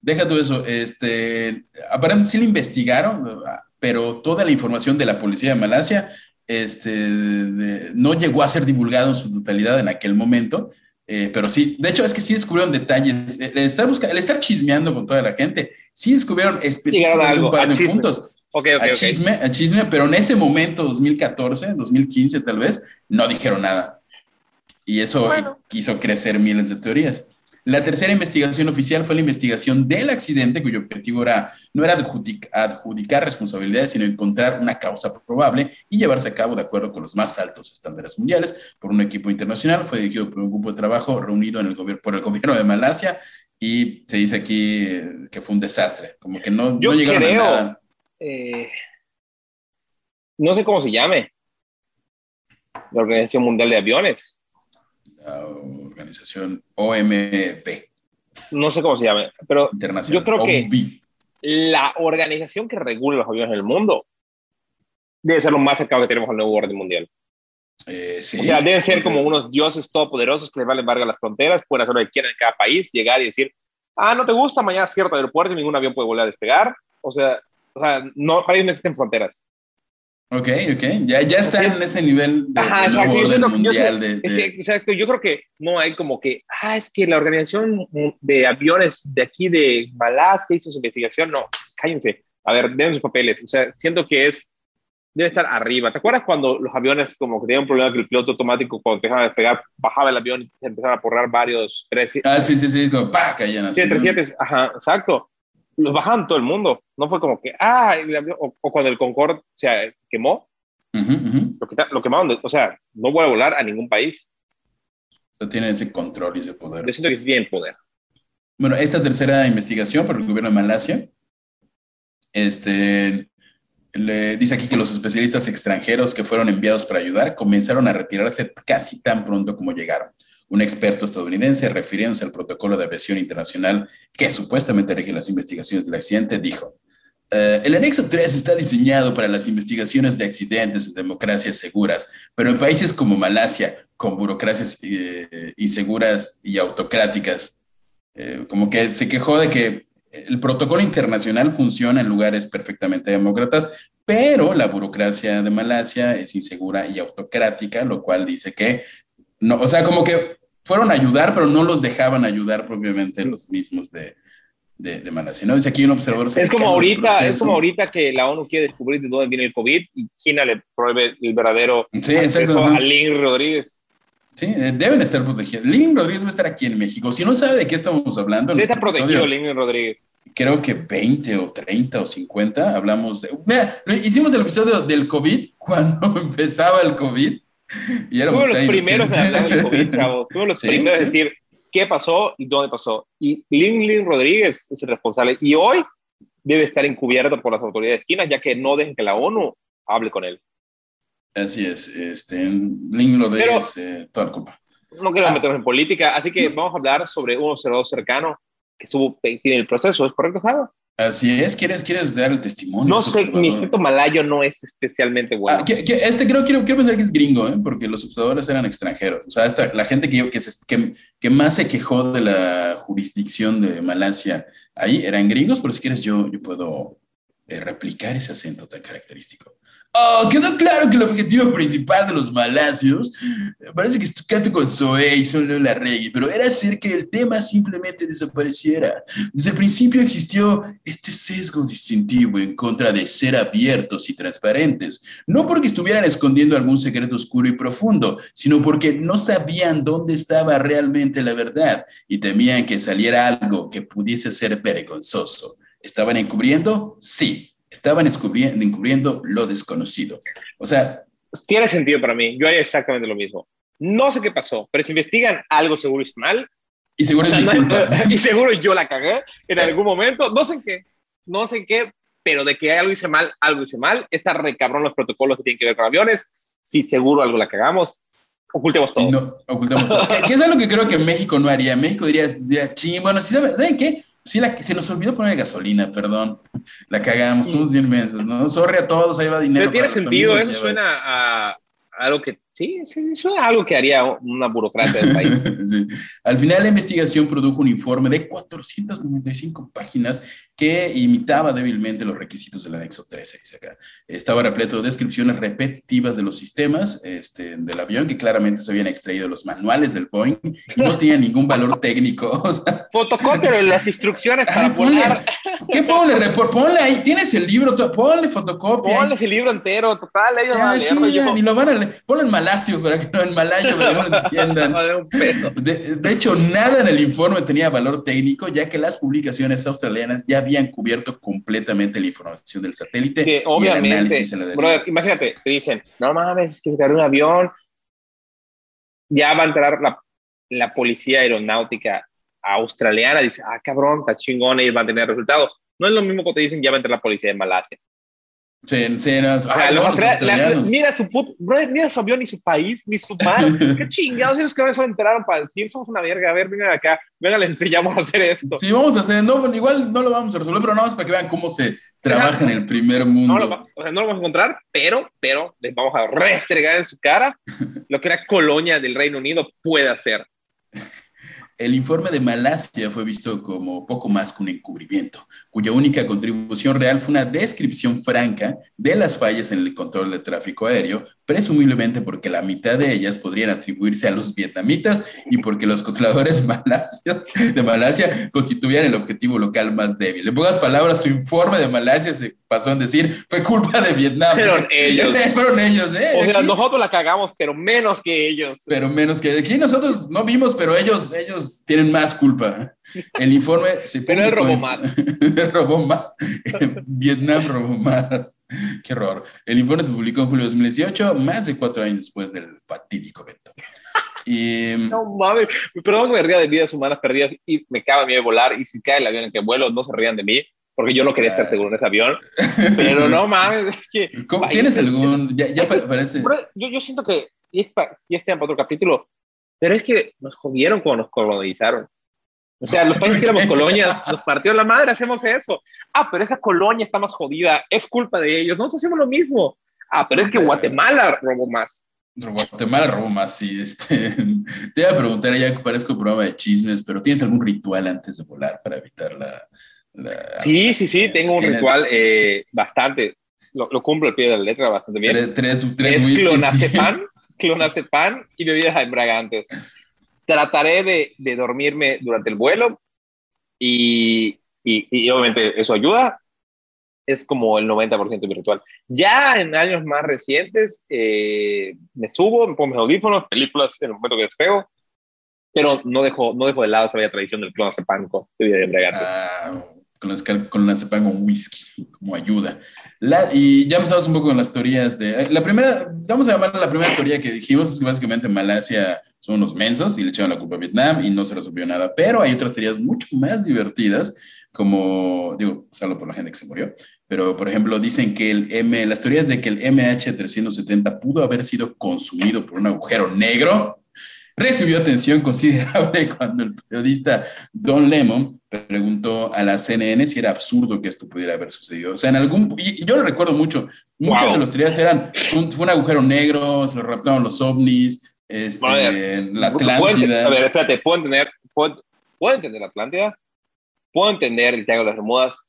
Deja tú eso, este, aparentemente sí lo investigaron, pero toda la información de la policía de Malasia este, de- no llegó a ser divulgado en su totalidad en aquel momento, eh, pero sí, de hecho es que sí descubrieron detalles, el estar, busca- el estar chismeando con toda la gente, sí descubrieron específicamente algo, un par a de chisme. puntos, Ok, ok, a chisme, a chisme, pero en ese momento, 2014, 2015 tal vez, no dijeron nada. Y eso Bueno. hizo crecer miles de teorías. La tercera investigación oficial fue la investigación del accidente, cuyo objetivo era, no era adjudic- adjudicar responsabilidades, sino encontrar una causa probable y llevarse a cabo de acuerdo con los más altos estándares mundiales por un equipo internacional. Fue dirigido por un grupo de trabajo reunido en el gobier- por el gobierno de Malasia y se dice aquí eh, que fue un desastre, como que no, Yo no llegaron creo- a nada. Eh, no sé cómo se llame. La Organización Mundial de Aviones. Organización OMP No sé cómo se llame, pero. Yo creo que- OMB. la organización que regula los aviones en el mundo debe ser lo más cercano que tenemos al nuevo orden mundial. Eh, sí, O sea, deben ser como unos dioses todopoderosos que les valen verga las fronteras, pueden hacer lo que quieran en cada país, llegar y decir, ah, no te gusta, mañana cierto aeropuerto y ningún avión puede volver a despegar. O sea, o sea no, para ellos no existen fronteras. Ok, ok. Ya, ya están en ese nivel de, Ajá, de nuevo orden siento- yo mundial. sé- de, de- exacto, yo creo que no hay como que, ah, es que la organización de aviones de aquí de Malasia hizo su investigación. No, cállense. A ver, den sus papeles. O sea, siento que es, debe estar arriba. ¿Te acuerdas cuando los aviones como que tenían un problema que el piloto automático cuando dejaban despegar bajaba el avión y se empezaban a porrar varios tres, Ah, sí, sí, sí. Como, pa, caían así. ¿no? 737, ajá, exacto. Los bajaban todo el mundo. No fue como que, ah, o, o cuando el Concorde se quemó, Ujú, ujú. lo, quita- lo quemaron. O sea, no vuelve a volar a ningún país. O sea, tienen ese control y ese poder. Yo siento que sí tienen poder. Bueno, esta tercera investigación por el gobierno de Malasia, este, le dice aquí que los especialistas extranjeros que fueron enviados para ayudar comenzaron a retirarse casi tan pronto como llegaron. Un experto estadounidense, refiriéndose al protocolo de aviación internacional que supuestamente rige las investigaciones del accidente, dijo, "Eh, el anexo 3 está diseñado para las investigaciones de accidentes en democracias seguras, pero en países como Malasia, con burocracias eh, inseguras y autocráticas, eh, como que se quejó de que el protocolo internacional funciona en lugares perfectamente demócratas, pero la burocracia de Malasia es insegura y autocrática, lo cual dice que, no, o sea, como que fueron a ayudar, pero no los dejaban ayudar propiamente los mismos de, de, de Malasia. ¿no? Dice aquí un observador. Es como ahorita, es como ahorita que la ONU quiere descubrir de dónde viene el COVID y China le prohíbe el verdadero Sí, acceso a Lynn Rodríguez. Sí, eh, deben estar protegidos. Lynn Rodríguez va a estar aquí en México. Si no sabe de qué estamos hablando, Está este protegido episodio, Lynn Rodríguez. creo que 20 o 30 o 50 hablamos de... Mira, hicimos el episodio del COVID cuando empezaba el COVID. Y éramos Fuimos los primeros en hablar del. COVID, chavos. Fuimos los Sí, primeros sí. en decir qué pasó y dónde pasó. Y Lynn, Lynn Rodríguez es el responsable. Y hoy debe estar encubierto por las autoridades chinas, ya que no dejen que la ONU hable con él. Así es, este, Lynn Rodríguez, eh, toda la culpa. No queremos Ah. meternos en política, así que vamos a hablar sobre un observador cercano que estuvo tiene el proceso. ¿Es correcto, Java? Así es, ¿quieres, quieres dar el testimonio? No sé, mi acento malayo no es especialmente bueno. Ah, que- que este creo, quiero, quiero pensar que es gringo, ¿eh? porque los observadores eran extranjeros. O sea, esta, la gente que, que, se- que, que más se quejó de la jurisdicción de Malasia ahí eran gringos, pero si quieres yo, yo puedo eh, replicar ese acento tan característico. Oh, quedó claro que el objetivo principal de los malasios eh, parece que canto con Zoe y solo la reggae, pero era hacer que el tema simplemente desapareciera. Desde el principio existió este sesgo distintivo en contra de ser abiertos y transparentes, no porque estuvieran escondiendo algún secreto oscuro y profundo, sino porque no sabían dónde estaba realmente la verdad y temían que saliera algo que pudiese ser vergonzoso. ¿Estaban encubriendo? Sí. Estaban encubriendo, encubriendo lo desconocido. O sea, Tiene sentido para mí. Yo haría exactamente lo mismo. No sé qué pasó, pero si investigan algo seguro hice mal. y seguro o sea, es mi culpa. y seguro yo la cagué en algún momento. No sé en qué. No sé en qué, pero de que algo hice mal, algo hice mal. Está re cabrón los protocolos que tienen que ver con aviones. Si seguro algo la cagamos, ocultemos todo. No, ocultamos todo. ¿Qué, qué es algo que creo que México no haría? México diría, diría ching, bueno, ¿sí saben, ¿saben qué? Sí, la, se nos olvidó poner gasolina, perdón. La cagamos, somos bien mensos, ¿no? Sorry a todos, ahí va dinero. Pero tiene sentido, amigos, eso suena a, a algo que, sí, sí, suena a algo que haría una burocracia del país. Sí. Al final la investigación produjo un informe de 495 páginas que imitaba débilmente los requisitos del anexo 13. dice acá. Estaba repleto de descripciones repetitivas de los sistemas este, del avión que claramente se habían extraído de los manuales del Boeing y no tenían ningún valor técnico. O sea, Fotocopia de las instrucciones Ay, para ponle, volar. ¿Qué ponle? Repor- Ponle ahí, tienes el libro, ponle fotocopia. Ponle ese libro entero, total, ellos van a sí, leerlo. ya, yo, ni lo van a leer. Ponlo en malasio para que no en malayo, para que no lo entiendan. De, de hecho, nada en el informe tenía valor técnico, ya que las publicaciones australianas ya habían cubierto completamente la información del satélite Que y el obviamente, análisis la brother, imagínate, te dicen, no mames, es que se cayó un avión, ya va a entrar la, la policía aeronáutica australiana, dice, ah, cabrón, está chingón, ellos van a tener resultados. No es lo mismo que te dicen, ya va a entrar la policía de Malasia. Sí, sí, no, O sea, ay, los mira su put- brother, mira su avión, ni su país, ni su mar. Qué chingados esos cabrones solo enteraron para decir, somos una verga, a ver, vengan acá, vengan, les enseñamos a hacer esto. Sí, vamos a hacer, no, igual no lo vamos a resolver, pero nada más para que vean cómo se trabaja en el primer mundo. No lo, va- o sea, no lo vamos a encontrar, pero, pero les vamos a restregar en su cara lo que una colonia del Reino Unido puede hacer. El informe de Malasia fue visto como poco más que un encubrimiento, cuya única contribución real fue una descripción franca de las fallas en el control de tráfico aéreo, presumiblemente porque la mitad de ellas podrían atribuirse a los vietnamitas y porque los controladores malasios de Malasia constituían el objetivo local más débil. En pocas palabras, su informe de Malasia se pasó en decir fue culpa de Vietnam. Fueron ellos. Fueron ellos, ¿eh? O sea, Aquí- nosotros la cagamos, pero menos que ellos. pero menos que aquí nosotros no vimos, pero ellos, ellos tienen más culpa. El informe se Pero él publicó robó en- más. robó más. Vietnam robó más. Qué horror. El informe se publicó en julio de 2018, más de cuatro años después del fatídico evento. Y No mames, perdón que me ría de vidas humanas perdidas y me cabe a mí de volar y si cae el avión en que vuelo no se rían de mí porque yo no quería estar seguro en ese avión, pero no mames, es que... ¿cómo- Vaya, ¿tienes es- algún? Ya, ya pa- parece. Yo, yo siento que, y, es pa- y este para otro capítulo, pero es que nos jodieron cuando nos colonizaron. O sea, los países que éramos colonias, nos partió la madre, hacemos eso. Ah, pero esa colonia está más jodida, es culpa de ellos, nosotros hacemos lo mismo. Ah, pero es que Guatemala robó más. Guatemala robó más, sí. Este, te iba a preguntar, ya que parezco programa de chismes, pero ¿tienes algún ritual antes de volar para evitar la. la- Sí, sí, sí, tengo un ¿Tienes ritual eh, bastante, lo, lo cumplo al pie de la letra bastante bien. Tres, tres, tres es clonazepam, clonazepam y bebidas embriagantes. Trataré de, de dormirme durante el vuelo y, y, y obviamente eso ayuda. Es como el 90% de mi ritual. Ya en años más recientes eh, me subo, me pongo mis audífonos, películas en el momento que despego, pero no dejo, no dejo de lado esa bella tradición del clonazepam con bebidas embriagantes. Ah, con las con la sepan con whisky, como ayuda. La, y ya empezamos un poco con las teorías de... La primera, vamos a llamarla la primera teoría que dijimos, es que básicamente Malasia son unos mensos y le echaron la culpa a Vietnam y no se resolvió nada, pero hay otras teorías mucho más divertidas, como, digo, salvo por la gente que se murió, pero por ejemplo dicen que el M, las teorías de que el MH370 pudo haber sido consumido por un agujero negro, recibió atención considerable cuando el periodista Don Lemon preguntó a la CNN si era absurdo que esto pudiera haber sucedido. O sea, en algún... Y yo lo recuerdo mucho. Muchas Wow. de las teorías eran, un, fue un agujero negro, se lo raptaron los ovnis, este, A ver, la ¿Puedo ent- Atlántida. A ver, espérate, ¿puedo entender, puedo, puedo entender la Atlántida? ¿Puedo entender el Triángulo de las Bermudas?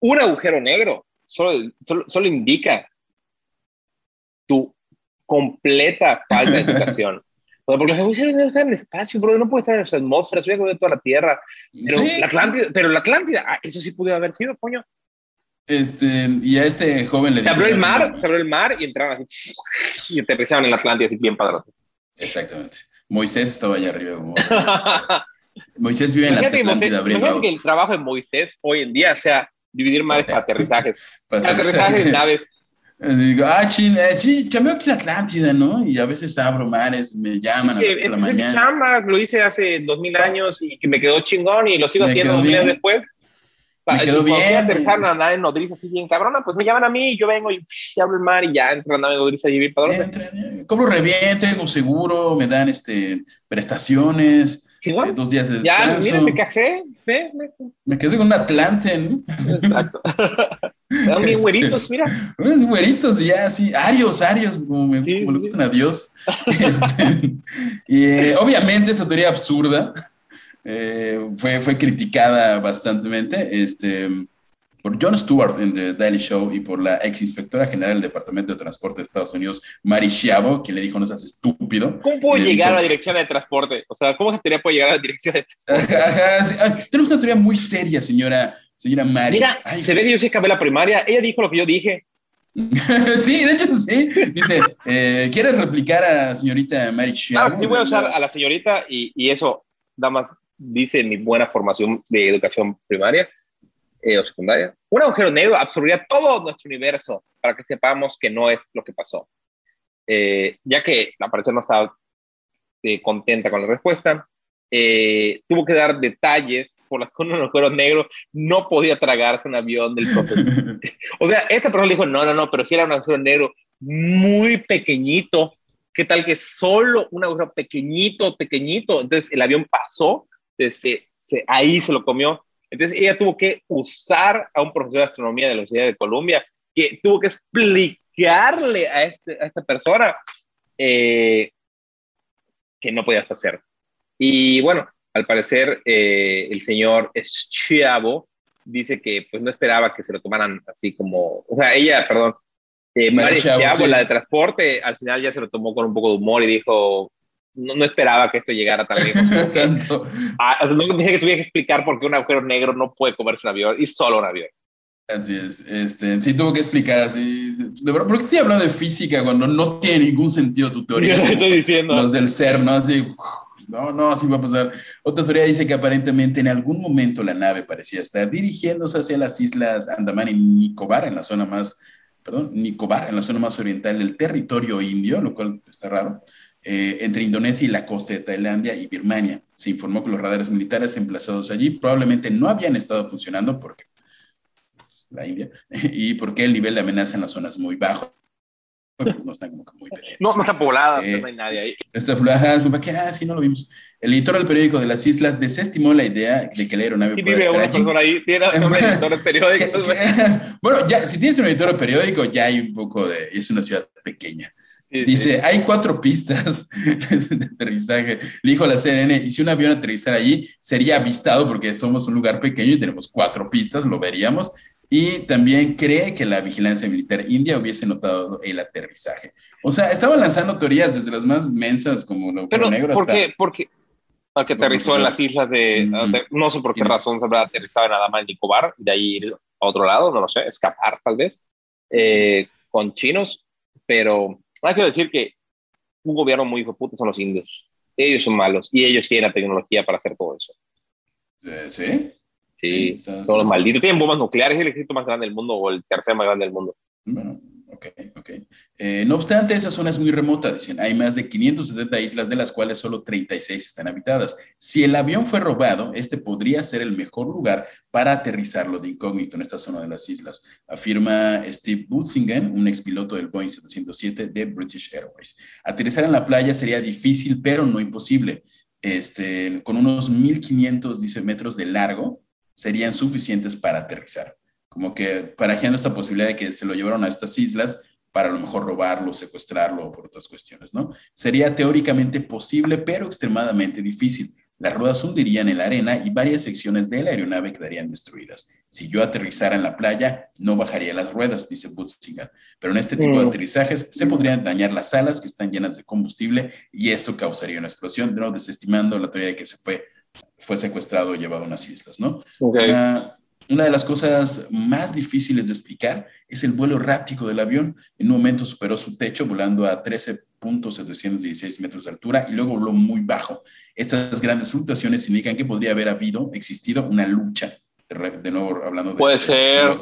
Un agujero negro solo, solo, solo indica tu completa falta de educación. O sea, porque los agujeros negros están en el espacio, bro, no puede estar en su atmósfera, se hubiera toda la Tierra. Pero, Sí, la Atlántida, pero la Atlántida, ah, eso sí pudo haber sido, coño. este, y a este joven le Se abrió el mar, se abrió el mar y entraron así, y aterrizaron en la Atlántida así bien padrote. Exactamente. Moisés estaba allá arriba. Moisés vive en la Atlántida imagínate que el trabajo de Moisés hoy en día sea dividir mares para aterrizajes. Para aterrizajes de naves. Digo, ah, chin, eh, sí, chameo aquí la Atlántida, ¿no? Y a veces abro mares, me llaman a Que las 6 de la mañana. chamba, lo hice hace dos mil años y que me quedó chingón y lo sigo Me haciendo dos mil años bien. después. Me quedó Cuando bien. a aterrizar una nave nodriza así bien cabrona, pues me llaman a mí y yo vengo y psh, abro el mar y ya entro la nave nodriza y bien padrón. Eh, cobro re bien, tengo seguro, me dan este, prestaciones, eh, dos días de Ya, descanso. mira, me casé. Ve. Me quedé con un Atlante, ¿no? Exacto. Están bien güeritos, mira. Unos güeritos ya así, arios, arios, como, me, Sí, como le sí. gustan a Dios. Este, y eh, obviamente esta teoría absurda eh, fue, fue criticada bastantemente este, por Jon Stewart en The Daily Show y por la ex inspectora general del Departamento de Transporte de Estados Unidos, Mary Schiavo, que le dijo no seas estúpido. ¿Cómo puedo Le llegar dijo- a la dirección de transporte? O sea, ¿cómo se teoría puede llegar a la dirección de transporte? Ajá, ajá, sí. Ay, tenemos una teoría muy seria, señora, señora Mary. Mira, Ay, se ve que yo sí acabé la primaria. Ella dijo lo que yo dije. sí, de hecho sí. Dice, eh, ¿quieres replicar a la señorita Mary? Claro, sí voy a usar a la señorita y, y eso, da más, dice mi buena formación de educación primaria eh, o secundaria. Un agujero negro absorbería todo nuestro universo para que sepamos que no es lo que pasó. Eh, ya que al parecer no estaba eh, contenta con la respuesta, eh, tuvo que dar detalles por las que un agujero negro no podía tragarse un avión del profesor. o sea, esta persona le dijo, no, no, no, pero si era un agujero negro muy pequeñito, ¿qué tal que solo un agujero pequeñito, pequeñito? Entonces el avión pasó, se, ahí se lo comió. Entonces ella tuvo que usar a un profesor de astronomía de la Universidad de Columbia que tuvo que explicarle a, este, a esta persona eh, que no podía hacer. Y bueno, al parecer eh, el señor Schiavo dice que pues no esperaba que se lo tomaran así como, o sea, ella, perdón, eh, Schiavo, la de transporte, al final ya se lo tomó con un poco de humor y dijo, no, no esperaba que esto llegara tan lejos. ah, no dice que tuviera que explicar por qué un agujero negro no puede comerse un avión y solo un avión. Así es, este, sí tuvo que explicar así, de verdad, porque sí hablando de física cuando no tiene ningún sentido tu teoría. Yo estoy diciendo. Los del ser, ¿no? Así, no, no, así va a pasar. Otra teoría dice que aparentemente en algún momento la nave parecía estar dirigiéndose hacia las islas Andaman y Nicobar, en la zona más, perdón, Nicobar, en la zona más oriental del territorio indio, lo cual está raro, eh, entre Indonesia y la costa de Tailandia y Birmania. Se informó que los radares militares emplazados allí probablemente no habían estado funcionando porque pues, la India y porque el nivel de amenaza en la zona es muy bajo no están como que muy No, no está poblada, eh, no hay nadie ahí. Está poblada, que, ah, sí, no lo vimos. El editor del periódico de las islas desestimó la idea de que la aeronave sí, vive una persona ahí, tiene un editor de periódico. bueno, ya, si tienes un editor de periódico, ya hay un poco de, es una ciudad pequeña. Dice, hay cuatro pistas de aterrizaje. Le dijo a la CNN, y si un avión aterrizara allí, sería avistado porque somos un lugar pequeño y tenemos cuatro pistas, lo veríamos. Y también cree que la vigilancia militar india hubiese notado el aterrizaje. O sea, estaban lanzando teorías desde las más mensas como lo Pero, negro ¿por qué? Porque, porque aterrizó en las islas de, No sé por qué razón se habrá aterrizado nada más en Nicobar, de ahí ir a otro lado, no lo sé, escapar tal vez, eh, con chinos. Pero hay que decir que un gobierno muy hijo de puta son los indios. Ellos son malos y ellos tienen la tecnología para hacer todo eso. Eh, ¿Sí? Los malditos tienen bombas nucleares, es el ejército más grande del mundo o el tercer más grande del mundo. Bueno, ok, ok. Eh, no obstante, esa zona es muy remota, dicen. Hay más de 570 islas, de las cuales solo 36 están habitadas. Si el avión fue robado, este podría ser el mejor lugar para aterrizarlo de incógnito en esta zona de las islas, afirma Steve Butzingen, un expiloto del Boeing 707 de British Airways. Aterrizar en la playa sería difícil, pero no imposible. Este, con unos 1500 dice, metros de largo, serían suficientes para aterrizar. Como que parajeando esta posibilidad de que se lo llevaron a estas islas para a lo mejor robarlo, secuestrarlo o por otras cuestiones, ¿no? Sería teóricamente posible, pero extremadamente difícil. Las ruedas hundirían en la arena y varias secciones de la aeronave quedarían destruidas. Si yo aterrizara en la playa, no bajaría las ruedas, dice Butzinger. Pero en este tipo de aterrizajes se podrían dañar las alas que están llenas de combustible y esto causaría una explosión, ¿no? desestimando la teoría de que se fue fue secuestrado o llevado a unas islas, ¿no? Una, de las cosas más difíciles de explicar es el vuelo rápido del avión. En un momento superó su techo volando a 13.716 metros de altura y luego voló muy bajo. Estas grandes fluctuaciones indican que podría haber habido, existido una lucha. De nuevo, hablando de... Puede ser.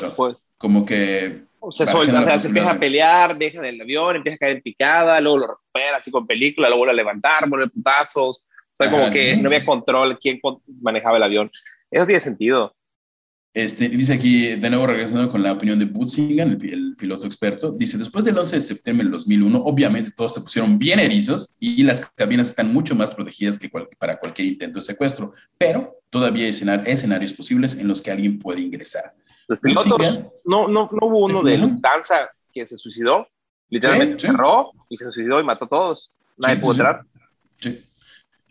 Como que se suelta, o sea, se empieza a pelear, deja del avión, empieza a caer en picada, luego lo recupera así con película, luego vuelve a levantar, vuelve putazos, como que no había control quién manejaba el avión. Eso tiene sentido. Este, dice aquí, de nuevo regresando con la opinión de Butzingan, el, piloto experto, dice, después del 11 de septiembre del 2001, obviamente todos se pusieron bien erizos y las cabinas están mucho más protegidas que para cualquier intento de secuestro, pero todavía hay escenarios posibles en los que alguien puede ingresar. Los pilotos, no, no, no hubo uno de Lufthansa que se suicidó, literalmente cerró y se suicidó y mató a todos. Nadie pudo entrar.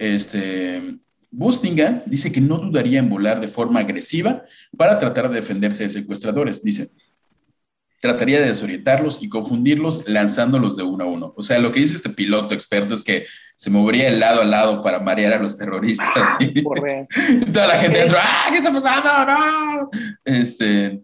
Este, Bustinga dice que no dudaría en volar de forma agresiva para tratar de defenderse de secuestradores. Dice, trataría de desorientarlos y confundirlos lanzándolos de uno a uno. O sea, lo que dice este piloto experto es que se movería de lado a lado para marear a los terroristas. Ah, Toda la gente dentro, ¡ah, qué está pasando! ¡No! Este,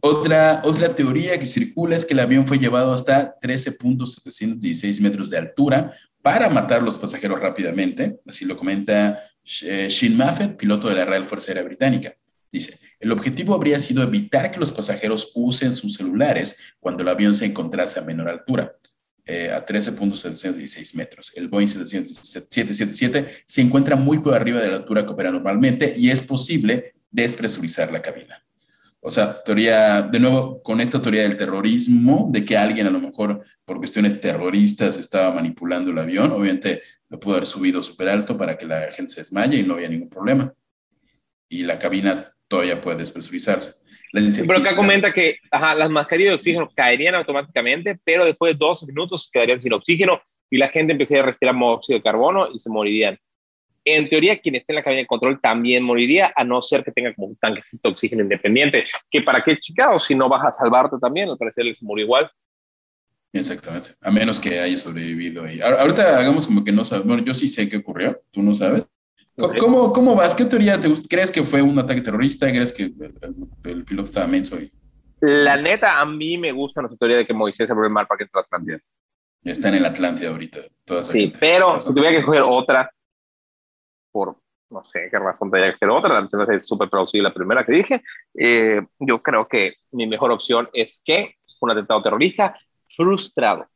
otra, otra teoría que circula es que el avión fue llevado hasta 13.716 metros de altura para matar a los pasajeros rápidamente, así lo comenta eh, Shin Maffet, piloto de la Real Fuerza Aérea Británica. Dice, el objetivo habría sido evitar que los pasajeros usen sus celulares cuando el avión se encontrase a menor altura. eh, a 13.716 metros. El Boeing 777 se encuentra muy por arriba de la altura que opera normalmente y es posible despresurizar la cabina. O sea, teoría, de nuevo, con esta teoría del terrorismo, de que alguien a lo mejor por cuestiones terroristas estaba manipulando el avión, obviamente lo pudo haber subido súper alto para que la gente se desmaye y no había ningún problema. Y la cabina todavía puede despresurizarse. pero acá comenta que las mascarillas de oxígeno caerían automáticamente, pero después de 12 minutos quedarían sin oxígeno y la gente empezaría a respirar monóxido de carbono y se morirían en teoría quien esté en la cabina de control también moriría, a no ser que tenga como un tanquecito de oxígeno independiente, que para qué chicado, si no vas a salvarte también, al parecer él se murió igual. Exactamente, a menos que haya sobrevivido. Y ahorita hagamos como que no sabes, bueno, yo sí sé qué ocurrió, tú no sabes. ¿Cómo, cómo vas? ¿Qué teoría te gusta? ¿Crees que fue un ataque terrorista? ¿Crees que el, piloto estaba menso? La neta, a mí me gusta nuestra teoría de que Moisés se abrió el mar para que entrara Atlántida. Está en el Atlántida ahorita. sí, pero si tuviera que coger otra, por no sé qué razón tendría que ser otra, la es súper plausible la primera que dije. Eh, yo creo que mi mejor opción es que un atentado terrorista frustrado.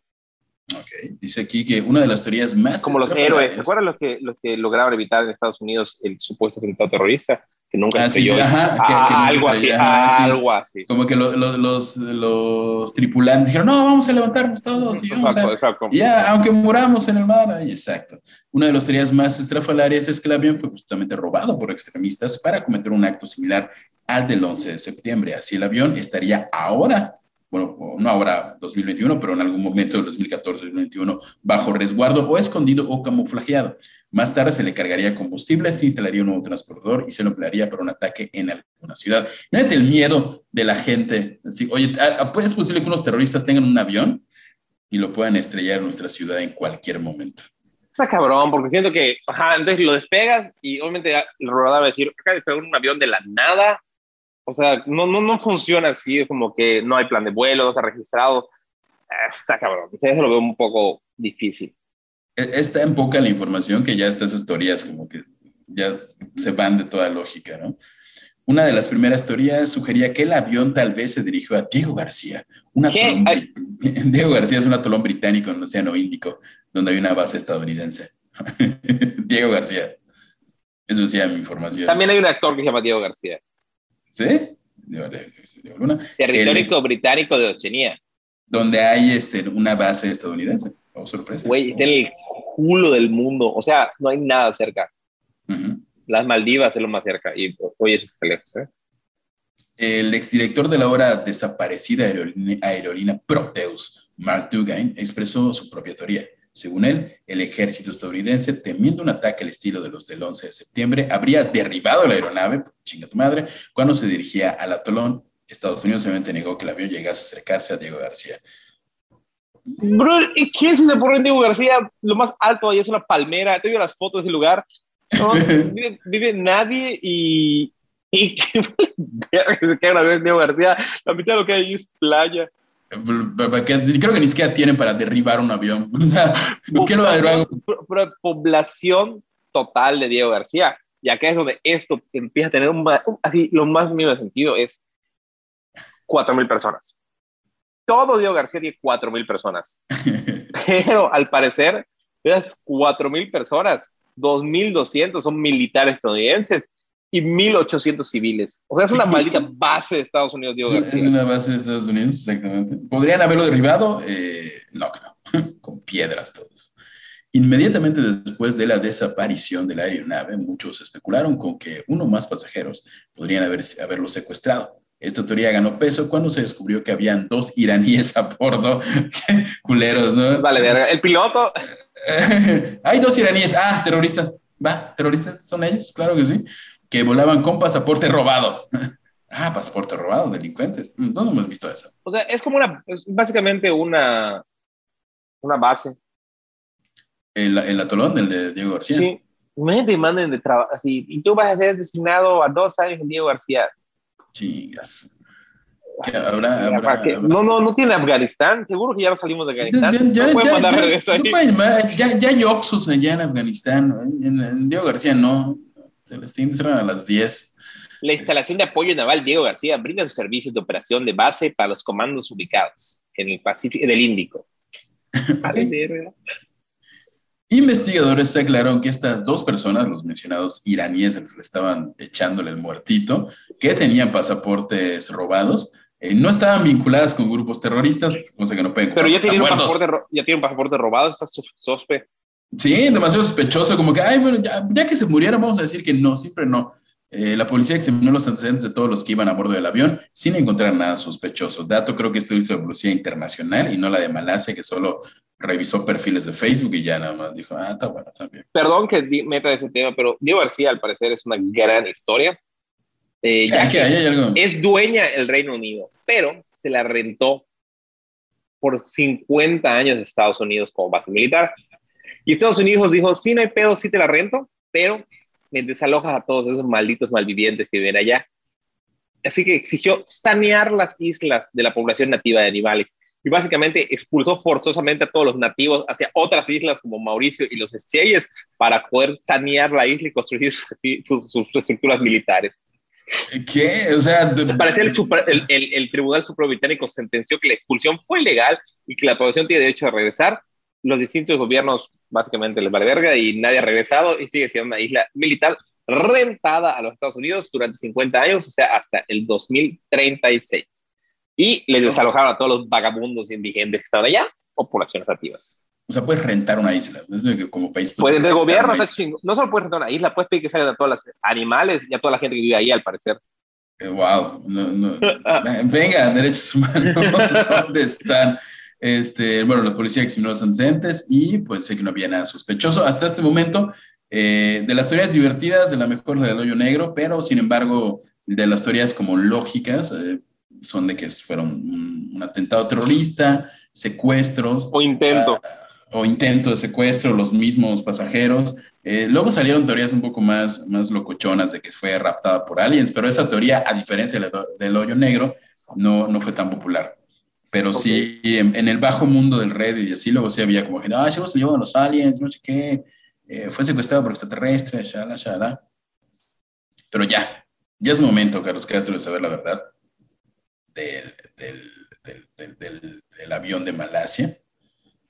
Ok, dice aquí que una de las teorías más... Como los héroes, ¿te acuerdas los que, los que lograron evitar en Estados Unidos el supuesto atentado terrorista? que nunca ah, algo así, algo así. Como que los, los, tripulantes dijeron, no, vamos a levantarnos todos y vamos a, ya, aunque muramos en el mar, exacto. Una de las teorías más estrafalarias es que el avión fue justamente robado por extremistas para cometer un acto similar al del 11 de septiembre. Así el avión estaría ahora bueno, no ahora 2021, pero en algún momento de 2014-2021, bajo resguardo o escondido o camuflajeado. Más tarde se le cargaría combustible, se instalaría un nuevo transportador y se lo emplearía para un ataque en alguna ciudad. Imagínate el miedo de la gente. Así, Oye, ¿es posible que unos terroristas tengan un avión y lo puedan estrellar en nuestra ciudad en cualquier momento? Está cabrón, porque siento que, ajá, entonces lo despegas y obviamente el rodador va decir, acá despegó un avión de la nada. O sea, no, no, no funciona así, es como que no hay plan de vuelo, no está registrado. Está cabrón. Entonces eso lo veo un poco difícil. E-, está en poca la información que ya estas teorías como que ya se van de toda lógica, ¿no? Una de las primeras teorías sugería que el avión tal vez se dirigió a Diego García. Una Diego García es un atolón británico en el Océano Índico, donde hay una base estadounidense. Diego García. Eso decía mi información. También hay un actor que se llama Diego García. ¿Sí? Territorio británico de Oceanía. Donde hay este, una base estadounidense. Oh, sorpresa. Güey, está en el culo del mundo. O sea, no hay nada cerca. Las Maldivas es lo más cerca. Y hoy es lejos, ¿eh? El exdirector de la ahora desaparecida aerolínea, Proteus, Mark Dugan, expresó su propia teoría. Según él, el ejército estadounidense, temiendo un ataque al estilo de los del 11 de septiembre, habría derribado la aeronave, chinga tu madre, cuando se dirigía al atolón. Estados Unidos obviamente negó que el avión llegase a acercarse a Diego García. Bro, ¿quién se por Diego García? Lo más alto ahí es una palmera. Te veo las fotos de ese lugar. vive, nadie y. y que se queda una Diego García. La mitad de lo que hay es playa. Creo que ni siquiera tienen para derribar un avión. O sea, población total de Diego García. Y acá es donde esto empieza a tener un, así, lo más mínimo sentido es 4.000 personas todo Diego García tiene 4.000 personas. Pero al parecer, esas 4.000 personas, 2.200 son militares estadounidenses y 1.800 civiles. O sea, es una maldita base de Estados Unidos, Diego García. Es una base de Estados Unidos, exactamente. ¿Podrían haberlo derribado? Eh, no, creo. Con piedras todos. Inmediatamente después de la desaparición de la aeronave, muchos especularon con que uno más pasajeros podrían haber, haberlo secuestrado. Esta teoría ganó peso cuando se descubrió que habían dos iraníes a bordo. culeros, ¿no? Vale, el piloto. Hay dos iraníes. Ah, terroristas. Va, terroristas son ellos, claro que sí. Que volaban con pasaporte robado. ah, pasaporte robado, delincuentes. Mm, no, hemos visto eso. O sea, es como una, es básicamente una, una base. El, el atolón, el de Diego García. Sí, me demanden de trabajo así. Y tú vas a ser designado a dos años en Diego García. Chingas. No, no, no tiene Afganistán. Seguro que ya no salimos de Afganistán. Ya, no ya, mandar ya, ya, hay Oxus allá en Afganistán. En, Diego García no. Se les tiene a las 10. La instalación de apoyo naval Diego García brinda sus servicios de operación de base para los comandos ubicados en el Pacífico del Índico. Investigadores aclararon que estas dos personas, los mencionados iraníes, les estaban echándole el muertito, que tenían pasaportes robados, eh, no estaban vinculadas con grupos terroristas, cosa que no pueden. Pero ya tienen, un pasaporte, ya tienen un pasaporte robado, está sospe. Sí, demasiado sospechoso, como que, ay, bueno, ya, ya, que se murieron, vamos a decir que no, siempre no. Eh, la policía examinó los antecedentes de todos los que iban a bordo del avión sin encontrar nada sospechoso. Dato creo que esto hizo la policía internacional y no la de Malasia, que solo revisó perfiles de Facebook y ya nada más dijo, ah, está bueno, también. Perdón que meta ese tema, pero Diego García al parecer es una gran historia. Eh, ya que hay algo. Es dueña el Reino Unido, pero se la rentó por 50 años de Estados Unidos como base militar. Y Estados Unidos dijo, sí, no hay pedo, sí te la rento, pero me desalojas a todos esos malditos malvivientes que viven allá. Así que exigió sanear las islas de la población nativa de animales y básicamente expulsó forzosamente a todos los nativos hacia otras islas como Mauricio y los Seychelles para poder sanear la isla y construir sus, estructuras militares. ¿Qué? O sea, parece el, el, el, Tribunal Supremo Británico sentenció que la expulsión fue ilegal y que la población tiene derecho a regresar. Los distintos gobiernos básicamente les vale verga y nadie ha regresado y sigue siendo una isla militar rentada a los Estados Unidos durante 50 años, o sea, hasta el 2036. Y les desalojaron a todos los vagabundos indigentes que estaban allá o poblaciones nativas. O sea, puedes rentar una isla, como país. Pues de gobierno, no solo puedes rentar una isla, puedes pedir que salgan a todos los animales y a toda la gente que vive ahí, al parecer. wow, no, venga, derechos humanos, ¿dónde están? Este, bueno, la policía examinó los antecedentes y pues sé que no había nada sospechoso. Hasta este momento, eh, de las teorías divertidas, de la mejor del hoyo negro, pero sin embargo, de las teorías como lógicas, eh, son de que fueron un, atentado terrorista, secuestros. O intento. Ah, o intento de secuestro, los mismos pasajeros. Eh, luego salieron teorías un poco más, más locochonas de que fue raptada por aliens, pero esa teoría, a diferencia del hoyo negro, no, no fue tan popular. Pero sí, en, el bajo mundo del Reddit y así, luego sí había como que, ah, se llevó a los aliens, no sé qué, eh, fue secuestrado por extraterrestres, shala, shala. Pero ya, ya es momento, Carlos Castro, de saber la verdad del, del, del, del avión de Malasia.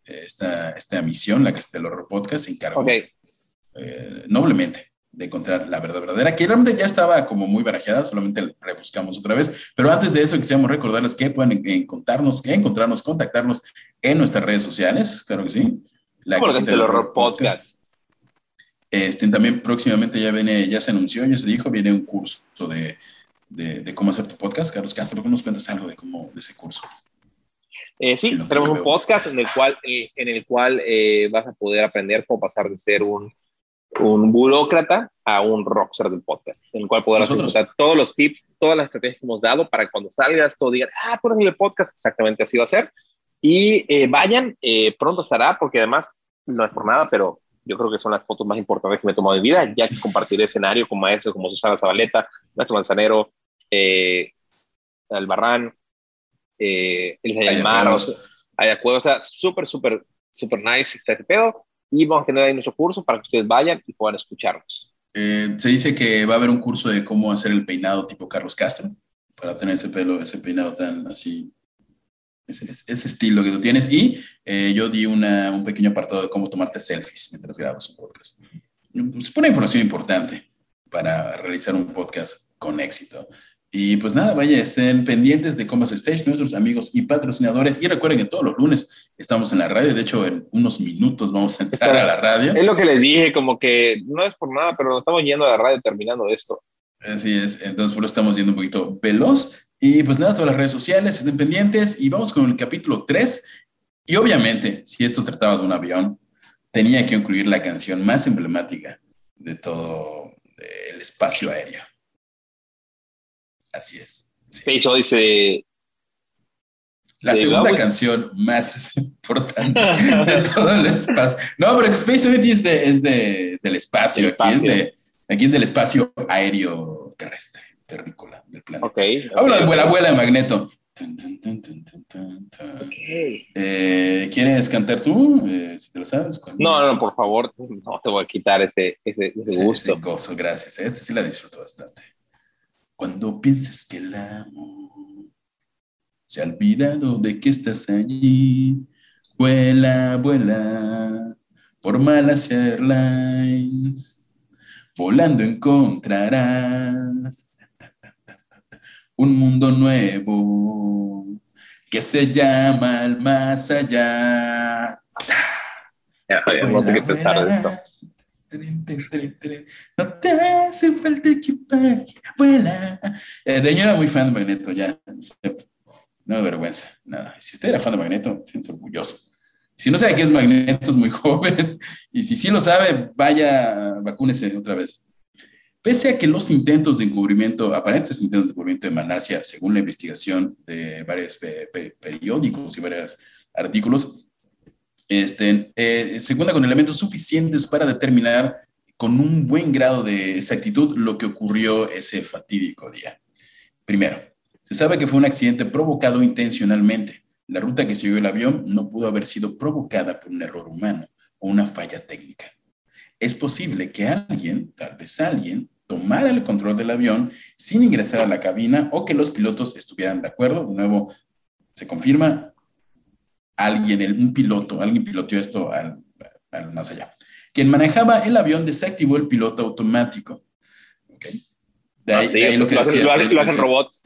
Esta, esta misión, la Castelo Horror Podcast, se encargó eh, noblemente de encontrar la verdad verdadera, que realmente ya estaba como muy barajeada, solamente rebuscamos otra vez. Pero antes de eso, quisiéramos recordarles que pueden encontrarnos, encontrarnos, contactarnos en nuestras redes sociales, claro que sí. La del Horror Podcast. Este, también próximamente ya viene, ya se anunció, ya se dijo, viene un curso de, de, cómo hacer tu podcast. Carlos Castro, ¿por qué nos cuentas algo de, cómo, de ese curso? Eh, sí, tenemos un podcast en el cual, eh, en el cual eh, vas a poder aprender cómo pasar de ser un un burócrata a un rockstar del podcast, en el cual podrás encontrar todos los tips, todas las estrategias que hemos dado para que cuando salgas todo digan, ah, por el podcast, exactamente así va a ser. Y eh, vayan, eh, pronto estará, porque además, no es por nada, pero yo creo que son las fotos más importantes que me he tomado en mi vida, ya que compartiré escenario con maestros como Susana Zabaleta, Maestro Manzanero, eh, Albarrán, eh, Elisa Yalmar, o sea, súper, súper, súper nice está este pedo y vamos a tener ahí nuestro curso para que ustedes vayan y puedan escucharnos. Eh, se dice que va a haber un curso de cómo hacer el peinado tipo Carlos Castro, para tener ese pelo, ese peinado tan así, ese, ese estilo que tú tienes. Y eh, yo di una, un pequeño apartado de cómo tomarte selfies mientras grabas un podcast. Es una información importante para realizar un podcast con éxito. Y pues nada, vaya, estén pendientes de Combos Stage, nuestros amigos y patrocinadores. Y recuerden que todos los lunes estamos en la radio. De hecho, en unos minutos vamos a entrar a la radio. Es lo que les dije, como que no es por nada, pero nos estamos yendo a la radio terminando esto. Así es, entonces lo estamos yendo un poquito veloz. Y pues nada, todas las redes sociales estén pendientes y vamos con el capítulo 3. Y obviamente, si esto trataba de un avión, tenía que incluir la canción más emblemática de todo el espacio aéreo. Así es. Space Odyssey. La segunda canción más importante de todo el espacio. No, pero Space Odyssey es, de, es, de, es del espacio. Aquí, es de, aquí es del espacio aéreo terrestre, terrícola del planeta. Okay, Habla de la abuela de Magneto. Eh, ¿Quieres cantar tú? Eh, si te lo sabes. No, no, por favor, no te voy a quitar ese, ese, ese gusto. Ese gozo, gracias. Este sí la disfruto bastante. Cuando pienses que el amor se ha olvidado de que estás allí, Vuela, vuela, por Malas Airlines. Volando encontrarás un mundo nuevo que se llama el más allá. Ya, ya, no sé qué pensar de esto. No te hace falta equipaje, vuela. Eh, de era muy fan de Magneto, ya. No me vergüenza, nada. Si usted era fan de Magneto, siéntese orgulloso. Si no sabe qué es Magneto, es muy joven. Y si sí lo sabe, vaya, vacúnese otra vez. Pese a que los intentos de encubrimiento, aparentes intentos de encubrimiento de Malasia, según la investigación de varios pe- pe- periódicos y varios artículos, este, eh, se cuenta con elementos suficientes para determinar con un buen grado de exactitud lo que ocurrió ese fatídico día. Primero, se sabe que fue un accidente provocado intencionalmente. La ruta que siguió el avión no pudo haber sido provocada por un error humano o una falla técnica. Es posible que alguien, tal vez alguien, tomara el control del avión sin ingresar a la cabina o que los pilotos estuvieran de acuerdo. De nuevo, se confirma, alguien, el- un piloto, alguien piloteó esto al, al más allá. Quien manejaba el avión desactivó el piloto automático. ¿ok? De ahí, Ah, de ahí lo que lo, hacen, decía, lo hacen- lo hacen robots.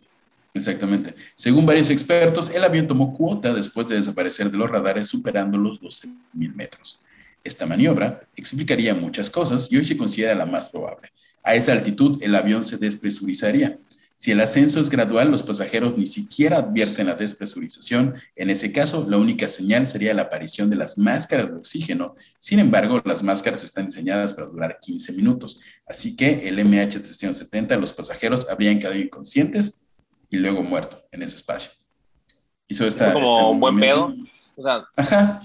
Exactamente. Según varios expertos, el avión tomó cuota después de desaparecer de los radares superando los 12.000 metros. Esta maniobra explicaría muchas cosas y hoy se considera la más probable. A esa altitud, el avión se despresurizaría. Si el ascenso es gradual, los pasajeros ni siquiera advierten la despresurización. En ese caso, la única señal sería la aparición de las máscaras de oxígeno. Sin embargo, las máscaras están diseñadas para durar 15 minutos. Así que el MH370, los pasajeros habrían quedado inconscientes y luego muerto en ese espacio. Hizo esta, como este un buen pedo. O sea, Ajá.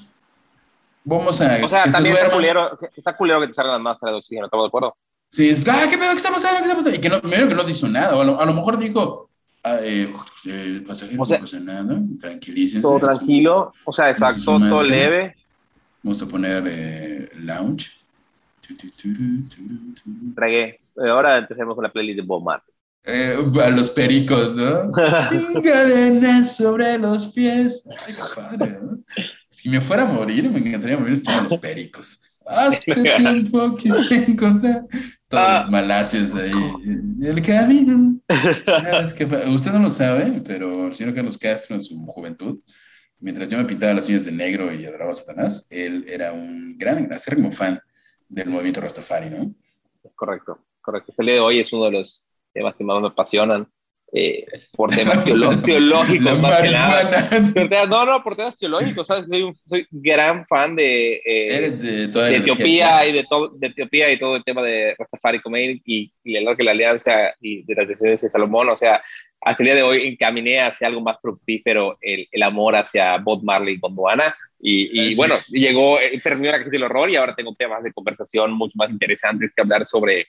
Vamos a o sea se también está culero, está culero que te salgan las máscaras de oxígeno, ¿estamos de acuerdo? Sí, es, ah, ¿qué pedo? ¿Qué está pasando? ¿Qué está pasando? Y que no, primero que no dijo nada. O a, lo, a lo mejor dijo, ah, eh, eh, pasajeros, O sea, no pasa nada, tranquilícense. Todo tranquilo, o sea, exacto, todo máscara. leve. Vamos a poner eh, lounge. Reggae. Eh, Ahora empecemos con la playlist de Bob Marley. Eh, a los pericos, ¿no? Sin cadenas sobre los pies. Ay, padre, ¿no? Si me fuera a morir, me encantaría morir a los pericos. Hace tiempo quise encontrar todos Ah. los malacios ahí. El camino. Ah, es que usted no lo sabe, pero el señor Carlos Castro en su juventud, mientras yo me pintaba las uñas de negro y adoraba a Satanás, él era un gran, acérrimo fan del movimiento Rastafari, ¿no? Correcto, correcto. Este día de hoy es uno de los temas que más me apasionan eh, por temas teolo- teológicos, más que nada. No, no, por temas teológicos, ¿sabes? Soy, un- soy gran fan de, eh, de de Etiopía y de todo, de Etiopía y todo el tema de Rastafari Khomeini y, y el que la alianza y de las decisiones de Salomón, o sea, hasta el día de hoy encaminé hacia algo más fructífero el, el amor hacia Bob Marley y Gondwana. Y, y bueno, llegó, eh, terminó la crisis del horror y ahora tengo temas de conversación mucho más interesantes que hablar sobre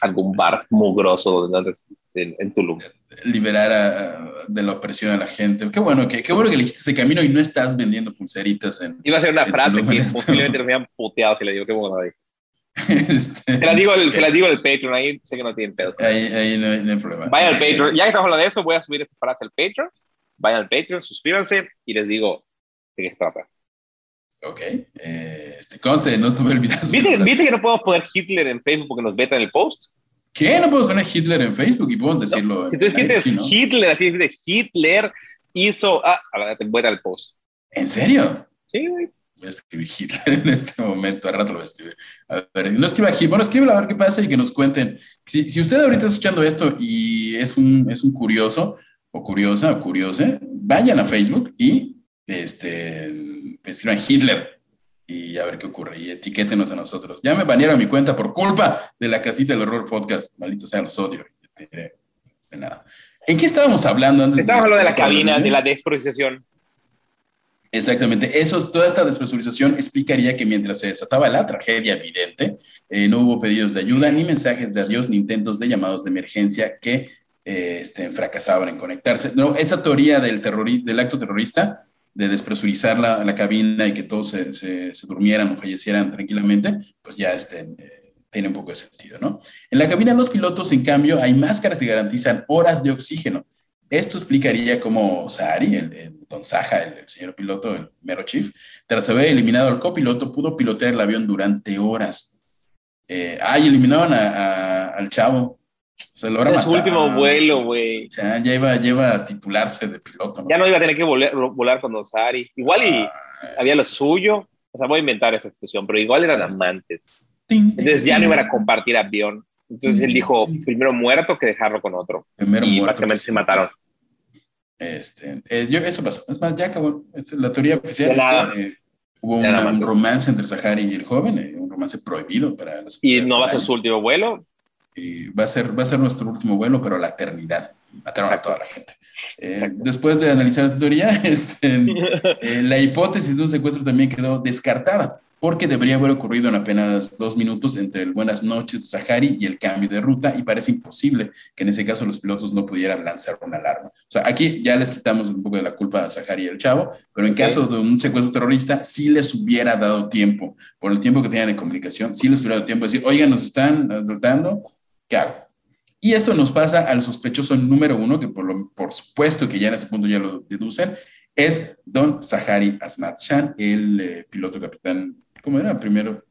algún bar mugroso en, en Tulum. liberar a- de la opresión a la gente. Qué bueno que, qué bueno que elegiste ese camino y no estás vendiendo pulseritas en... Iba a ser una frase Tulum, que en esto. posiblemente nos habían puteado si le digo, qué bueno. ahí. este, Se las digo, se las digo del Patreon, ahí sé que no tienen pedo. ahí, ahí no, hay, no hay problema. Vayan al Patreon. Ya que estamos hablando de eso, voy a subir esta frase al Patreon. Vayan al Patreon, suscríbanse y les digo de qué se trata. Ok. Eh, este, conste, no estuve olvidando. ¿Viste, ¿Viste que no podemos poner Hitler en Facebook porque nos vetan el post? ¿Qué? No podemos poner Hitler en Facebook y podemos decirlo. Si tú escribes sí, ¿no? Hitler, así es de Hitler hizo. Ah, ahora te vuelta el post. ¿En serio? Sí, güey. Voy a escribir Hitler en este momento, al rato lo voy a escribir. A ver, no escriba Hitler, bueno, escríbelo a ver qué pasa y que nos cuenten. Si, si usted ahorita está escuchando esto y es un, es un curioso o curiosa o curiosa, vayan a Facebook y este, escriban Hitler y a ver qué ocurre y etiquétenos a nosotros. Ya me banearon mi cuenta por culpa de la casita del horror podcast. Maldito sea, los odio. De nada. ¿En qué estábamos hablando antes? Estamos hablando de la toda cabina, de la desprocesión. Exactamente, Eso, toda esta despresurización explicaría que mientras se desataba la tragedia evidente, eh, no hubo pedidos de ayuda, ni mensajes de adiós, ni intentos de llamados de emergencia que eh, este, fracasaban en conectarse. No, esa teoría del, del acto terrorista, de despresurizar la, la cabina y que todos se, se- durmieran o fallecieran tranquilamente, pues ya este, eh, tiene un poco de sentido, ¿no? En la cabina de los pilotos, en cambio, hay máscaras que garantizan horas de oxígeno. Esto explicaría cómo Sahari, el, Don Saja, el, señor piloto, el mero chief, tras haber eliminado al copiloto, pudo pilotear el avión durante horas. Eh, ah, y eliminaron al chavo. O sea, lo su último vuelo, güey. O sea, ya iba, ya a titularse de piloto. Ya no iba a tener que volar, volar con Don Sahari. Igual y había lo suyo. O sea, voy a inventar esa situación, pero igual eran amantes. Entonces ya no iban a compartir avión. Entonces él dijo, primero muerto que dejarlo con otro. Primero y básicamente se mataron. Este, eh, yo, eso pasó. Es más, ya acabó. la teoría oficial es que eh, hubo un romance entre Sahari y el joven, eh, un romance prohibido para las ¿Y no va a ser su último vuelo? Y va, a ser, va a ser nuestro último vuelo, pero la eternidad. Mataron a toda la gente. después de analizar esta teoría, este, la hipótesis de un secuestro también quedó descartada porque debería haber ocurrido en apenas dos minutos entre el buenas noches de Sahari y el cambio de ruta, y parece imposible que en ese caso los pilotos no pudieran lanzar una alarma. O sea, aquí ya les quitamos un poco de la culpa a Sahari y el chavo, pero en caso de un secuestro terrorista, sí les hubiera dado tiempo, por el tiempo que tenían de comunicación, sí les hubiera dado tiempo de decir, oigan, nos están asaltando, ¿qué hago? Y esto nos pasa al sospechoso número uno, que por, lo, por supuesto que ya en ese punto ya lo deducen, es Don Sahari Asmat Shan, el eh, piloto capitán ¿Cómo era? Primero.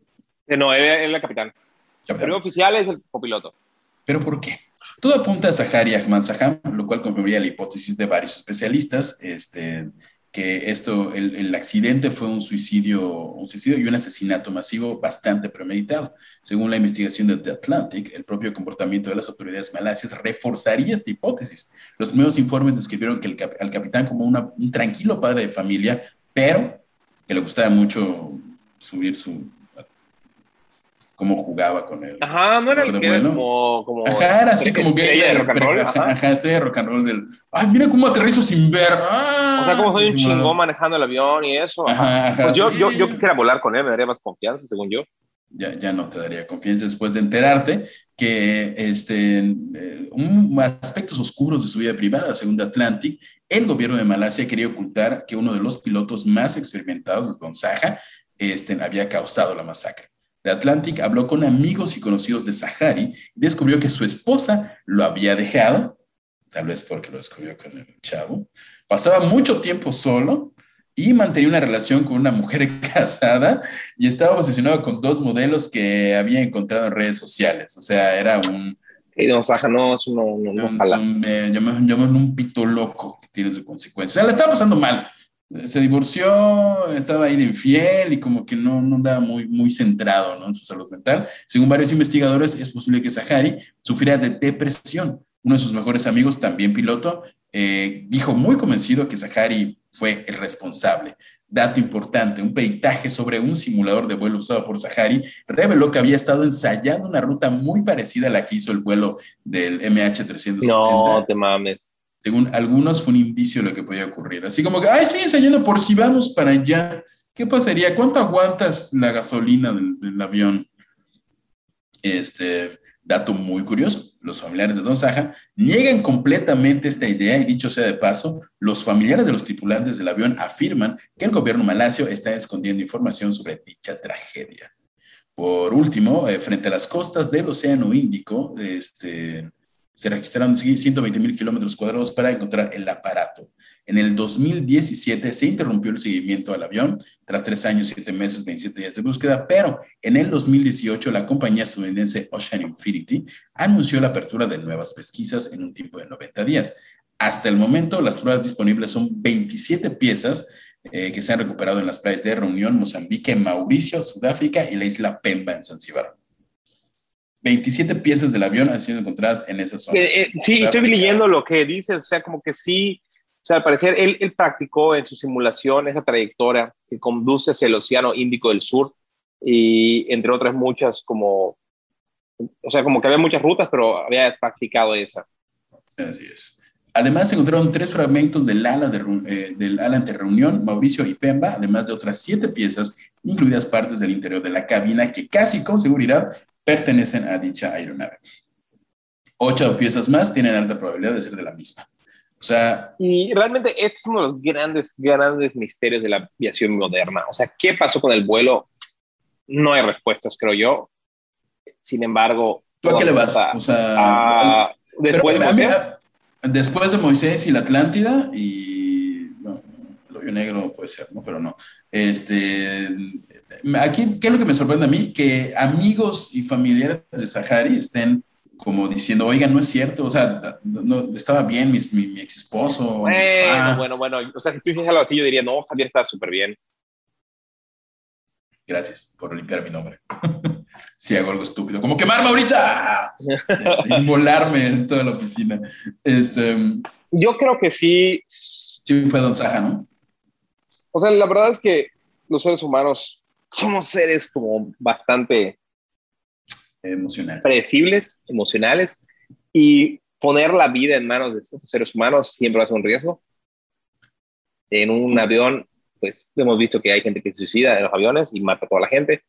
Eh, no, él es el capitán. El primero oficial es el copiloto. ¿Pero por qué? Todo apunta a Zahari Ahmad Saham, lo cual confirmaría la hipótesis de varios especialistas, este, que esto, el, el, accidente fue un suicidio, un suicidio y un asesinato masivo bastante premeditado. Según la investigación de The Atlantic, el propio comportamiento de las autoridades malasias reforzaría esta hipótesis. Los nuevos informes describieron que el, al capitán como una, un tranquilo padre de familia, pero que le gustaba mucho subir su cómo jugaba con él. Ajá, no era el que era como, como, Ajá, era así como que de rock and roll. Ajá, ajá estoy de rock and roll del. Ay, mira cómo aterrizo sin ver. Ah, o sea, como soy un chingón manejando el avión y eso. Ajá, ajá, pues yo, yo, yo quisiera volar con él, me daría más confianza, según yo. Ya, ya no te daría confianza después de enterarte que este, eh, un aspectos oscuros de su vida privada, según The Atlantic, el gobierno de Malasia quería ocultar que uno de los pilotos más experimentados, Gonzaga, este, había causado la masacre. The Atlantic habló con amigos y conocidos de Sahari y descubrió que su esposa lo había dejado, tal vez porque lo descubrió con el chavo, pasaba mucho tiempo solo y mantenía una relación con una mujer casada y estaba obsesionado con dos modelos que había encontrado en redes sociales. O sea, era un... Y no, Saja, no, eso no, no, un, eh, un pito loco que tiene su consecuencia. O sea, la estaba pasando mal se divorció, estaba ahí de infiel y como que no, no andaba muy, muy centrado ¿no? en su salud mental. Según varios investigadores, es posible que Sahari sufriera de depresión. Uno de sus mejores amigos, también piloto, eh, dijo muy convencido que Sahari fue el responsable. Dato importante, un peritaje sobre un simulador de vuelo usado por Sahari reveló que había estado ensayando una ruta muy parecida a la que hizo el vuelo del MH370. No, te mames según algunos, fue un indicio de lo que podía ocurrir. Así como que, ay, estoy enseñando por si vamos para allá. ¿Qué pasaría? ¿Cuánto aguantas la gasolina del, avión? Este dato muy curioso, los familiares de Don Saja niegan completamente esta idea y dicho sea de paso, los familiares de los tripulantes del avión afirman que el gobierno malasio está escondiendo información sobre dicha tragedia. Por último, eh, frente a las costas del Océano Índico, este, se registraron 120 mil kilómetros cuadrados para encontrar el aparato. En el 2017 se interrumpió el seguimiento al avión tras tres años, siete meses, 27 días de búsqueda, pero en el 2018 la compañía estadounidense Ocean Infinity anunció la apertura de nuevas pesquisas en un tiempo de 90 días. Hasta el momento, las pruebas disponibles son 27 piezas eh, que se han recuperado en las playas de Reunión, Mozambique, Mauricio, Sudáfrica y la isla Pemba en Zanzíbar. 27 piezas del avión han sido encontradas en esa zona. Eh, eh, sí, estoy leyendo lo que dices, o sea, como que sí, o sea, al parecer él, él, practicó en su simulación esa trayectoria que conduce hacia el Océano Índico del Sur y entre otras muchas como, o sea, como que había muchas rutas, pero había practicado esa. Así es. Además, se encontraron tres fragmentos del ala, de, eh, del ala entre Reunión, Mauricio y Pemba, además de otras siete piezas, incluidas partes del interior de la cabina, que casi con seguridad pertenecen a dicha aeronave. Ocho piezas más tienen alta probabilidad de ser de la misma. O sea, y realmente este es uno de los grandes, grandes misterios de la aviación moderna. O sea, ¿qué pasó con el vuelo? No hay respuestas, creo yo. Sin embargo, ¿tú a qué le vas? o sea, después de Después de Moisés y la Atlántida, y no, el hoyo negro puede ser, ¿no? Pero no. Este, aquí, ¿qué es lo que me sorprende a mí? Que amigos y familiares de Sahari estén como diciendo, oiga, no es cierto, o sea, no, estaba bien mi, mi, ex esposo. Bueno, bueno, bueno, o sea, si tú dices algo así, yo diría, no, Javier está súper bien. Gracias por limpiar mi nombre. si hago algo estúpido, como quemarme ahorita, este, inmolarme en toda la oficina. Este, yo creo que sí. Sí, fue Don Saja, ¿no? O sea, la verdad es que los seres humanos somos seres como bastante emocionales. Predecibles, emocionales, y poner la vida en manos de estos seres humanos siempre va a ser un riesgo. En un avión, pues hemos visto que hay gente que se suicida en los aviones y mata a toda la gente.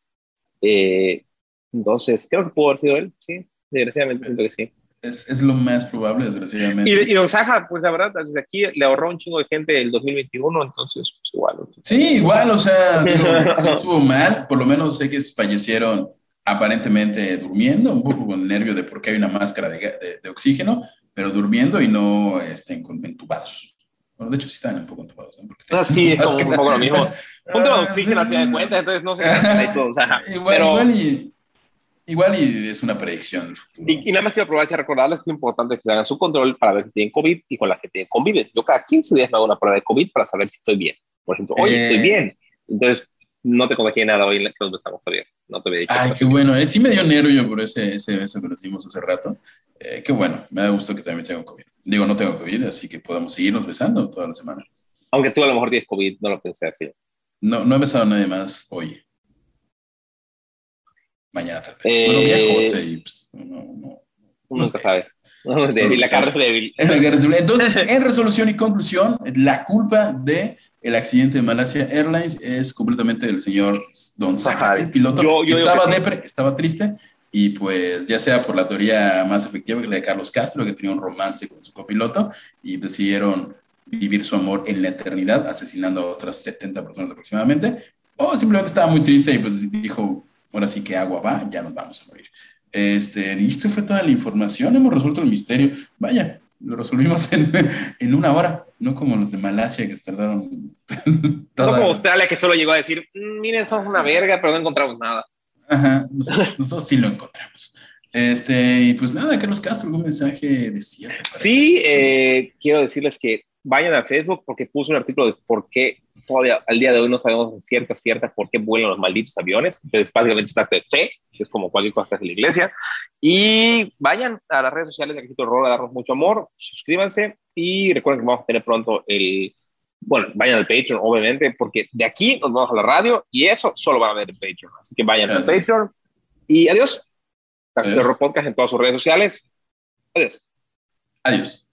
Eh, entonces, creo que pudo haber sido él, sí, desgraciadamente siento que sí. Es, es, lo más probable, desgraciadamente. Y, y Don Saja, pues la verdad, desde aquí le ahorró un chingo de gente el 2021, entonces, pues igual. Sí, igual, o sea, estuvo mal, por lo menos sé que fallecieron aparentemente durmiendo, un poco con nervio de por qué hay una máscara de, de, oxígeno, pero durmiendo y no estén entubados. Bueno, de hecho sí están un poco entubados. ¿no? Ah, sí, es como un poco lo mismo. Un tema de oxígeno a de cuenta, entonces no sé. o sea, igual, pero... igual, y, igual y es una predicción. Y, y, nada más quiero aprovechar y recordarles que es importante que se hagan su control para ver si tienen COVID y con la que tienen conviven. Yo cada 15 días me hago una prueba de COVID para saber si estoy bien. Por ejemplo, hoy estoy eh, bien. Entonces, no te contagié nada hoy que nos estamos todavía. No te había dicho. Ay, qué bueno. Eh, sí me dio nervio por ese, ese beso que nos dimos hace rato. Eh, qué bueno. Me da gusto que también tengo COVID. Digo, no tengo COVID, así que podemos seguirnos besando toda la semana. Aunque tú a lo mejor tienes COVID, no lo pensé así. No, no he besado a nadie más hoy. Mañana tal vez. Eh, bueno, vi a José y pues, no, no, no nunca sabe. la carne es débil. Entonces, en resolución y conclusión, la culpa de el accidente de Malasia Airlines es completamente del señor Don Zahari, el piloto, que estaba depre, estaba triste, y pues ya sea por la teoría más efectiva que la de Carlos Castro, que tenía un romance con su copiloto, y decidieron vivir su amor en la eternidad, asesinando a otras 70 personas aproximadamente, o simplemente estaba muy triste y pues dijo, ahora sí que agua va, ya nos vamos a morir. Este, y esto fue toda la información, hemos resuelto el misterio. Vaya, lo resolvimos en, en una hora, no como los de Malasia que tardaron. Toda... No como Australia que solo llegó a decir, mm, miren, son una verga, pero no encontramos nada. Ajá, nosotros, sí lo encontramos. Este, y pues nada, Carlos Castro, un mensaje de cierre. Sí, eh, quiero decirles que vayan a Facebook porque puse un artículo de por qué todavía al día de hoy no sabemos cierta, cierta por qué vuelan los malditos aviones. Entonces, básicamente se trata de fe, que es como cualquier cosa que hace la iglesia. Y vayan a las redes sociales de Aquito Horror a darnos mucho amor, suscríbanse y recuerden que vamos a tener pronto el. Bueno, vayan al Patreon, obviamente, porque de aquí nos vamos a la radio y eso solo va a ver en Patreon. Así que vayan al Patreon y adiós. Aquito Horror Podcast en todas sus redes sociales. Adiós. Adiós.